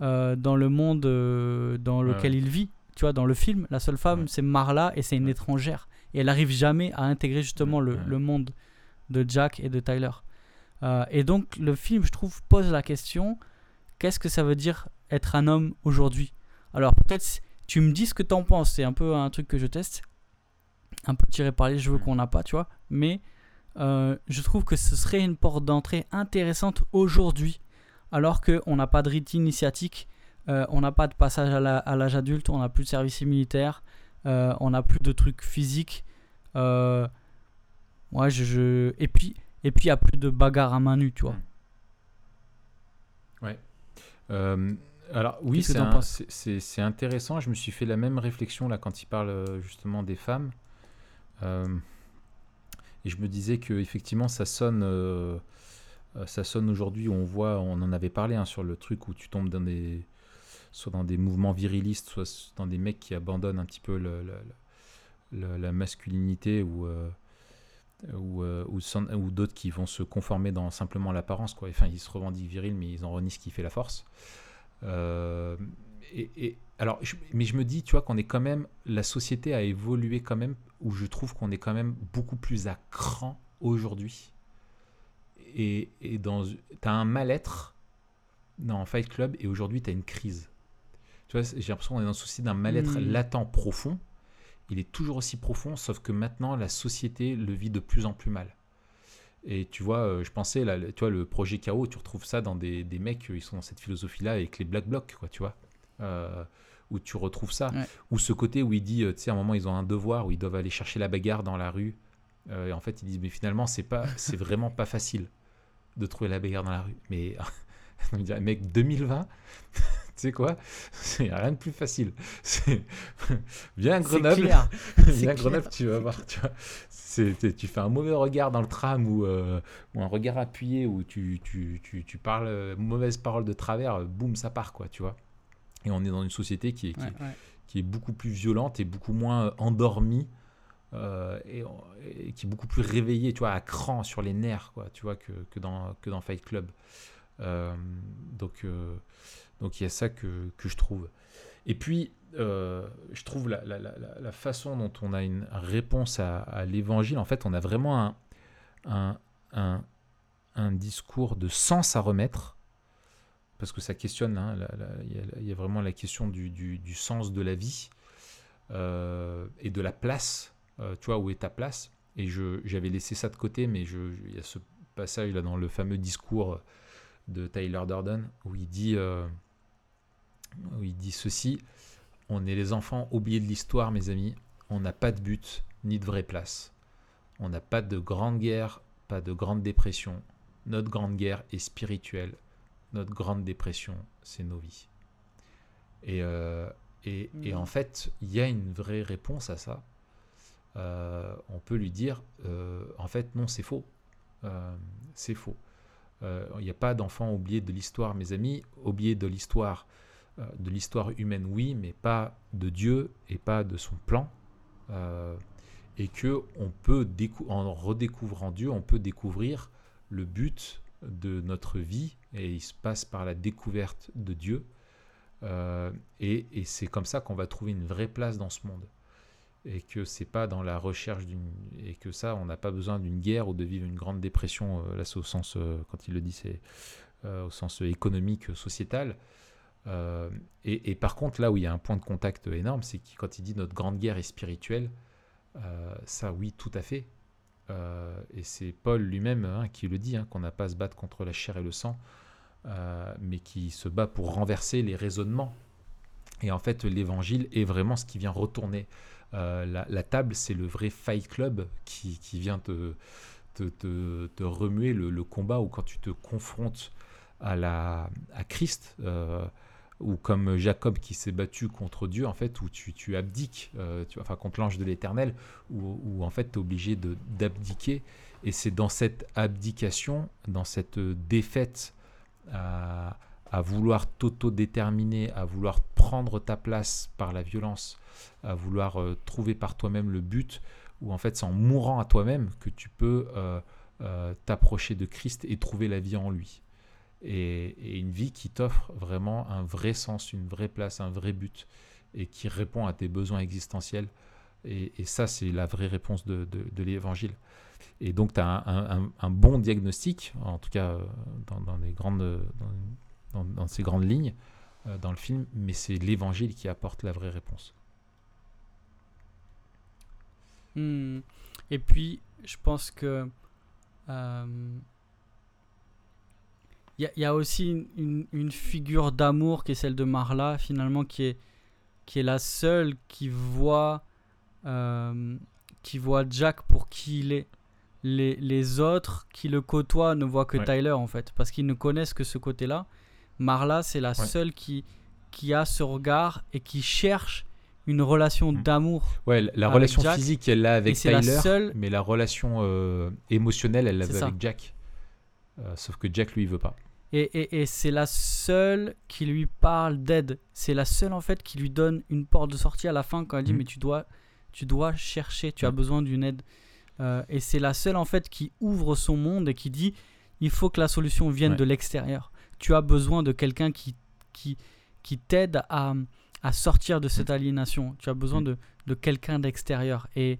euh, dans le monde euh, dans lequel Ouais. il vit. Tu vois, dans le film, la seule femme Ouais. c'est Marla et c'est une étrangère. Et elle arrive jamais à intégrer justement le, le monde de Jack et de Tyler. Euh, et donc le film, je trouve, pose la question qu'est-ce que ça veut dire être un homme aujourd'hui? Alors peut-être tu me dis ce que t'en penses. C'est un peu un truc que je teste, un peu tiré par les cheveux qu'on n'a pas, tu vois. Mais je trouve que ce serait une porte d'entrée intéressante aujourd'hui, alors qu'on n'a pas de rite initiatique, euh, on n'a pas de passage à l'âge adulte, on n'a plus de service militaire, euh, on n'a plus de trucs physiques. Euh, ouais, je, je- Et puis, et puis il n'y a plus de bagarre à main nue, tu vois. Alors oui, c'est intéressant. Je me suis fait la même réflexion là quand il parle justement des femmes. Et je me disais que effectivement ça sonne, ça sonne aujourd'hui. On voit, on en avait parlé hein, sur le truc où tu tombes dans des, soit dans des mouvements virilistes, soit dans des mecs qui abandonnent un petit peu la masculinité ou euh, ou, euh, ou, d'autres qui vont se conformer dans simplement l'apparence quoi. Enfin, ils se revendiquent virils, mais ils en renient ce qui fait la force. Euh, et, alors, mais je me dis, tu vois, qu'on est quand même, la société a évolué quand même, où je trouve qu'on est quand même beaucoup plus à cran aujourd'hui. Et, et dans, t'as un mal-être dans Fight Club, et aujourd'hui t'as une crise. Tu vois, j'ai l'impression qu'on est dans le souci d'un mal-être Hmm. latent profond. Il est toujours aussi profond, sauf que maintenant la société le vit de plus en plus mal. Et tu vois, euh, je pensais, là, le- tu vois, le projet KO, tu retrouves ça dans des, des mecs, euh, ils sont dans cette philosophie-là avec les Black Blocs, quoi, tu vois. Euh, où tu retrouves ça. Ouais. Ou ce côté où il dit, tu sais, à un moment, ils ont un devoir, où ils doivent aller chercher la bagarre dans la rue. Euh, et en fait, ils disent, mais finalement, c'est pas, c'est vraiment pas facile de trouver la bagarre dans la rue. Mais, on me dirait, mec, 2020, tu sais quoi, c'est rien de plus facile. Viens à Grenoble. Viens à Grenoble, tu vas voir. Tu, vois. Tu fais un mauvais regard dans le tram ou, euh, ou un regard appuyé où tu, tu, tu, tu parles euh, mauvaise parole de travers, euh, boum, ça part, quoi, tu vois. Et on est dans une société qui est, qui, Ouais, ouais. qui est beaucoup plus violente et beaucoup moins endormie euh, et, qui est beaucoup plus réveillée, tu vois, à cran sur les nerfs, quoi, tu vois, que, dans, que dans Fight Club. donc, donc il y a ça que, que je trouve. Et puis, je trouve la, la, la, façon dont on a une réponse à, l'évangile, en fait, on a vraiment un, un, un, discours de sens à remettre, parce que ça questionne, hein, il y, a vraiment la question du, du, du sens de la vie et de la place, tu vois, où est ta place. Et j'avais laissé ça de côté, mais il y a ce passage là dans le fameux discours de Tyler Durden où il dit, euh, où il dit ceci On est les enfants oubliés de l'histoire, mes amis. On n'a pas de but ni de vraie place. On n'a pas de grande guerre, pas de grande dépression. Notre grande guerre est spirituelle. Notre grande dépression, c'est nos vies. Et, euh, et, et, en fait, il y a une vraie réponse à ça. Euh, on peut lui dire, euh, en fait, non, c'est faux. Euh, c'est faux. Il n'y a pas d'enfant oublié de l'histoire, mes amis. Oublié de l'histoire, de l'histoire humaine, oui, mais pas de Dieu et pas de son plan. et que on peut, en redécouvrant Dieu, on peut découvrir le but de notre vie, et il se passe par la découverte de Dieu. et, et c'est comme ça qu'on va trouver une vraie place dans ce monde et que c'est pas dans la recherche d'une et que ça on n'a pas besoin d'une guerre ou de vivre une grande dépression euh, là c'est au sens euh, quand il le dit c'est euh, au sens économique sociétal. Et, par contre là où il y a un point de contact énorme c'est quand il dit notre grande guerre est spirituelle ça oui tout à fait. Et c'est Paul lui-même hein, qui le dit hein, qu'on n'a pas à se battre contre la chair et le sang mais qui se bat pour renverser les raisonnements. Et en fait l'évangile est vraiment ce qui vient retourner euh, la, table, c'est le vrai fight club qui, vient te, remuer le, combat ou quand tu te confrontes à, la, à Christ. Euh, ou comme Jacob qui s'est battu contre Dieu, en fait, où tu, tu abdiques, euh, tu, enfin contre l'ange de l'éternel, où, en fait tu es obligé d'abdiquer. Et c'est dans cette abdication, dans cette défaite à vouloir t'auto-déterminer, à vouloir prendre ta place par la violence, à vouloir euh, trouver par toi-même le but, ou en fait c'est en mourant à toi-même que tu peux euh, euh, t'approcher de Christ et trouver la vie en lui. Et, une vie qui t'offre vraiment un vrai sens, une vraie place, un vrai but, et qui répond à tes besoins existentiels. Et, ça, c'est la vraie réponse de, l'évangile. Et donc, tu as un, bon diagnostic, en tout cas dans, les grandes, ces grandes lignes dans le film, mais c'est l'évangile qui apporte la vraie réponse. Hmm. Et puis, je pense que. Il euh, y, a aussi une, une figure d'amour qui est celle de Marla, finalement, qui est, qui est la seule qui voit, euh, qui voit Jack pour qui il est. Les, les autres qui le côtoient ne voient que Tyler, en fait, parce qu'ils ne connaissent que ce côté-là. Marla, c'est la seule qui, qui a ce regard et qui cherche une relation mm. d'amour. Ouais, la relation physique, elle l'a avec Tyler, mais la relation euh, émotionnelle, elle l'avait avec Jack. Euh, sauf que Jack, lui, il veut pas. Et, et, et c'est la seule qui lui parle d'aide. C'est la seule, en fait, qui lui donne une porte de sortie à la fin quand elle dit mm. Mais tu dois, tu dois chercher, tu as mm. besoin d'une aide. Euh, et c'est la seule, en fait, qui ouvre son monde et qui dit Il faut que la solution vienne de l'extérieur. Tu as besoin de quelqu'un qui, qui, qui t'aide à à sortir de cette mm. aliénation. Tu as besoin mm. de, de quelqu'un d'extérieur. Et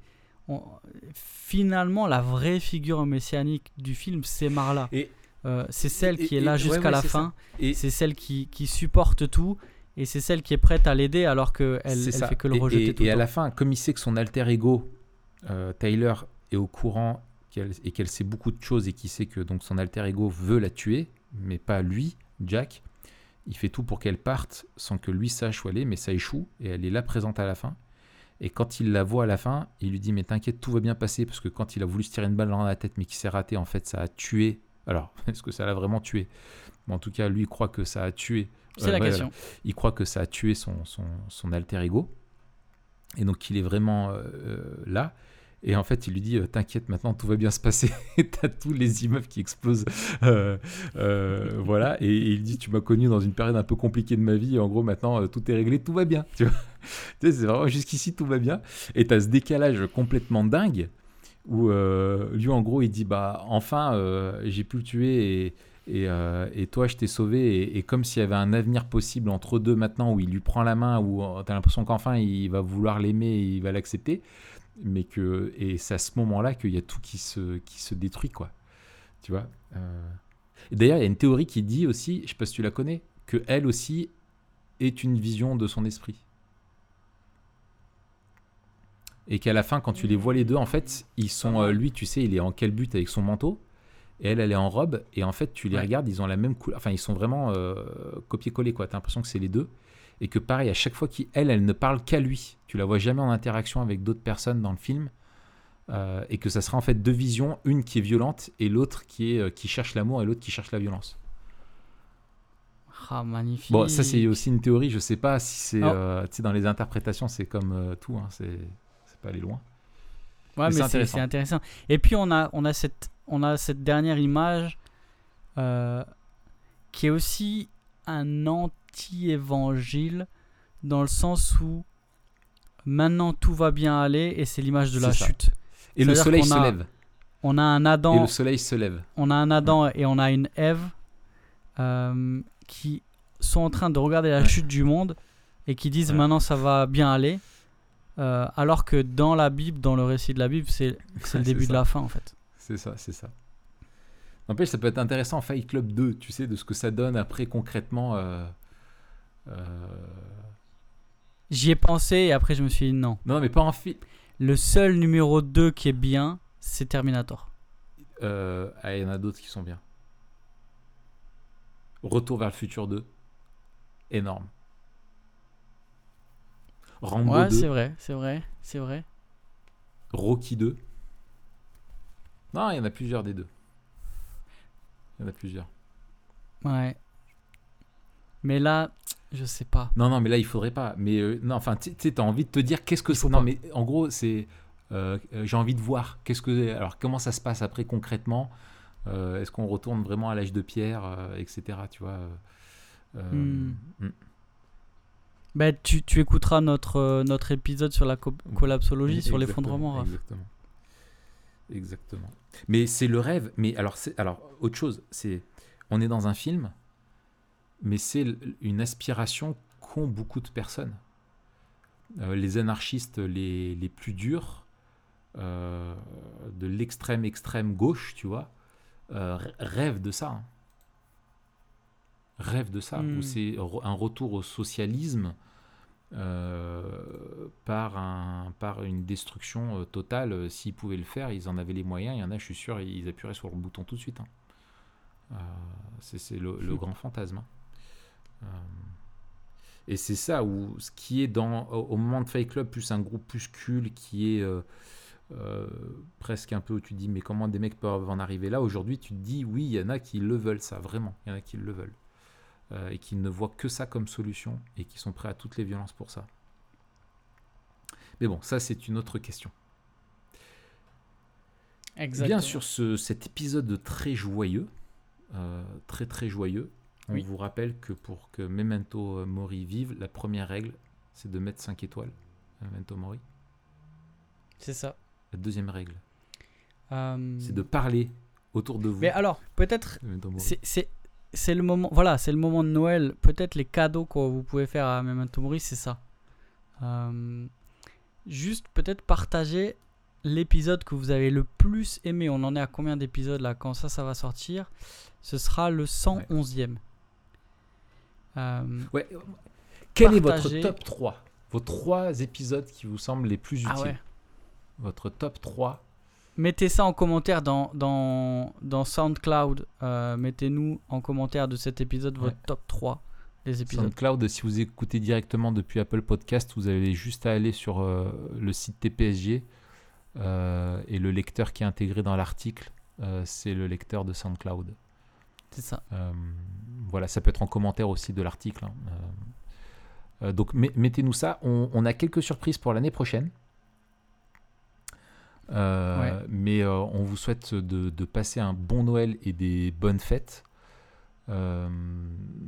finalement, la vraie figure messianique du film, c'est Marla. Et, euh, c'est celle qui est là jusqu'à la fin. Et c'est celle qui, qui, supporte tout. Et c'est celle qui est prête à l'aider alors qu'elle elle fait que le rejeter tout Et à la fin, comme il sait que son alter ego, euh, Tyler, est au courant et qu'elle sait beaucoup de choses et qu'il sait que donc son alter ego veut la tuer, mais pas lui, Jack, il fait tout pour qu'elle parte sans que lui sache où elle est, mais ça échoue et elle est là présente à la fin. Et quand il la voit à la fin, il lui dit Mais t'inquiète, tout va bien passer parce que quand il a voulu se tirer une balle dans la tête mais qui s'est raté, en fait, ça a tué. Alors, est-ce que ça l'a vraiment tué? En tout cas, lui, il croit que ça a tué. C'est la question. Il croit que ça a tué son, son, alter ego. Et donc, il est vraiment euh, euh, là. Et en fait, il lui dit euh, T'inquiète, maintenant tout va bien se passer. T'as tous les immeubles qui explosent. Euh, euh, voilà. Et, il dit Tu m'as connu dans une période un peu compliquée de ma vie. En gros, maintenant tout est réglé, tout va bien. Tu vois, c'est vraiment jusqu'ici, tout va bien. Et t'as ce décalage complètement dingue où lui, en gros, il dit Bah, enfin, j'ai pu le tuer. Et, et toi, je t'ai sauvé. Et, comme s'il y avait un avenir possible entre deux maintenant, où il lui prend la main, où tu as l'impression qu'enfin il va vouloir l'aimer il va l'accepter. Mais que, et c'est à ce moment-là qu'il y a tout qui se, qui se détruit, quoi. Tu vois euh. D'ailleurs, il y a une théorie qui dit aussi, je sais pas si tu la connais, que elle aussi est une vision de son esprit. Et qu'à la fin, quand tu les vois les deux, en fait, ils sont. euh, lui, tu sais, il est en quel but avec son manteau et elle, elle est en robe. Et en fait, tu les Ouais. regardes, ils ont la même couleur. Enfin, ils sont vraiment euh, copier-coller, quoi. T'as l'impression que c'est les deux. Et que pareil, à chaque fois qu'elle, elle ne parle qu'à lui. Tu la vois jamais en interaction avec d'autres personnes dans le film. Euh, et que ça sera en fait deux visions, une qui est violente et l'autre qui, est, euh, qui cherche l'amour et l'autre qui cherche la violence. Ah, magnifique. Bon, ça c'est aussi une théorie, je sais pas si c'est... Oh. euh, tu sais, dans les interprétations, c'est comme euh, tout, hein, c'est c'est pas aller loin. Ouais, Mais mais, c'est c'est intéressant. Et puis on a, on a, cette, on a cette dernière image qui est aussi un anti-évangile dans le sens où maintenant tout va bien aller et c'est l'image de la ça. chute. Et le soleil se a- lève. On a un Et Adam, le soleil se lève. on a un Adam et on a une Ève euh, qui sont en train de regarder la Ouais. chute du monde et qui disent Ouais. maintenant ça va bien aller. Euh, alors que dans la Bible, dans le récit de la Bible, c'est le début de la fin en fait. C'est ça, c'est ça. N'empêche, ça peut être intéressant Fight Club 2, tu sais, de ce que ça donne après concrètement. euh, J'y ai pensé et après je me suis dit non. Non, mais pas en film. Le seul numéro 2 qui est bien, c'est Terminator. Euh, ah, il y en a d'autres qui sont bien. Retour vers le futur 2. Énorme. Rambo Ouais, 2. c'est vrai, c'est vrai, c'est vrai. Rocky 2. Non, il y en a plusieurs des deux. Il y en a plusieurs. Ouais. Mais là, je sais pas. Non, non, mais là, il faudrait pas. Mais euh, non, enfin, tu sais, t'as envie de te dire qu'est-ce que c'est? Non, pas. mais en gros, c'est. euh, euh, j'ai envie de voir. Qu'est-ce que. Alors, comment ça se passe après concrètement? Euh, Est-ce qu'on retourne vraiment à l'âge de pierre, etc. Tu vois. Hmm. hmm. Bah, tu, tu écouteras notre, notre épisode sur la co- collapsologie, sur l'effondrement, Raph. Exactement. Exactement. Mais c'est le rêve. Mais alors, alors autre chose. C'est on est dans un film, mais c'est une aspiration qu'ont beaucoup de personnes. Euh, les anarchistes les, les plus durs, euh, de l'extrême extrême gauche, tu vois, euh, rê- rêvent de ça. hein. Rêvent de ça. Hmm. C'est un retour au socialisme par, un, par une destruction totale. S'ils pouvaient le faire, ils en avaient les moyens. Il y en a, je suis sûr, ils appuieraient sur le bouton tout de suite. hein. C'est le Hmm. grand fantasme. hein. Euh, et c'est ça où ce qui est dans au, moment de Fight Club plus un groupuscule qui est euh, euh, presque un peu où tu te dis mais comment des mecs peuvent en arriver là? Aujourd'hui tu te dis oui il y en a qui le veulent ça vraiment il y en a qui le veulent. Euh, et qui ne voient que ça comme solution et qui sont prêts à toutes les violences pour ça. Mais bon ça c'est une autre question. Bien sur ce, cet épisode très joyeux, très très joyeux, on Oui. vous rappelle que pour que Memento Mori vive, la première règle, c'est de mettre 5 étoiles à Memento Mori. C'est ça. La deuxième règle, Euh, c'est de parler autour de vous. Mais alors, peut-être, c'est- le moment voilà c'est le moment de Noël peut-être les cadeaux que vous pouvez faire à Memento Mori c'est ça Euh, juste peut-être partager l'épisode que vous avez le plus aimé on en est à combien d'épisodes là? Quand ça ça va sortir? Ce sera le 111e Euh, Ouais. Quel est votre top 3 Vos trois épisodes qui vous semblent les plus utiles ah ouais Votre top 3 mettez ça en commentaire dans, dans, dans SoundCloud Euh, mettez-nous en commentaire de cet épisode votre Ouais. top 3 des épisodes SoundCloud, si vous écoutez directement depuis Apple Podcast, vous avez juste à aller sur euh, le site TPSG euh, et le lecteur qui est intégré dans l'article, euh, c'est le lecteur de SoundCloud. C'est ça Euh, voilà, ça peut être en commentaire aussi de l'article. hein. Euh, euh, donc met- mettez-nous ça. On, on a quelques surprises pour l'année prochaine. Euh, Ouais. Mais euh, on vous souhaite de, de passer un bon Noël et des bonnes fêtes. Euh,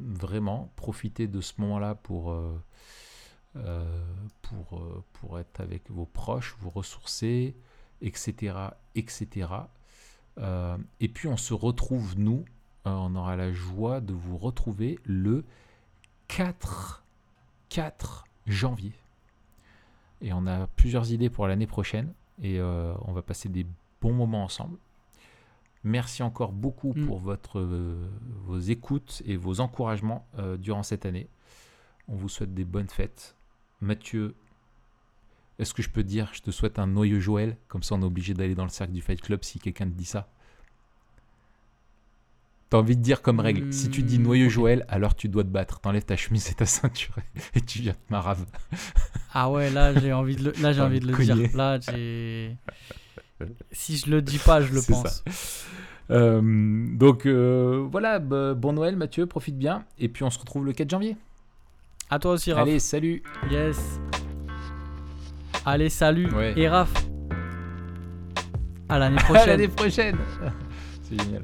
vraiment, profitez de ce moment-là pour, pour, pour être avec vos proches, vous ressourcer, etc. etc. Et puis on se retrouve, nous, on aura la joie de vous retrouver le 4, 4 janvier. Et on a plusieurs idées pour l'année prochaine. Et on va passer des bons moments ensemble. Merci encore beaucoup mm. pour votre, vos écoutes et vos encouragements durant cette année. On vous souhaite des bonnes fêtes. Mathieu, est-ce que je peux dire, je te souhaite un noyeux Joël? Comme ça, on est obligé d'aller dans le cercle du Fight Club si quelqu'un te dit ça. T'as envie de dire comme règle, si tu dis noyeux hmm, Joël, alors tu dois te battre. T'enlèves ta chemise et ta ceinture et tu viens te marave. Ah ouais, là j'ai envie de le, là, j'ai envie de le dire. Là, j'ai... Si je le dis pas, je le pense. Euh, donc euh, voilà, bon Noël Mathieu, profite bien. Et puis on se retrouve le 4 janvier. À toi aussi, Raph. Allez, salut. Yes. Allez, salut. Et Raph. À l'année prochaine. à l'année prochaine. C'est génial.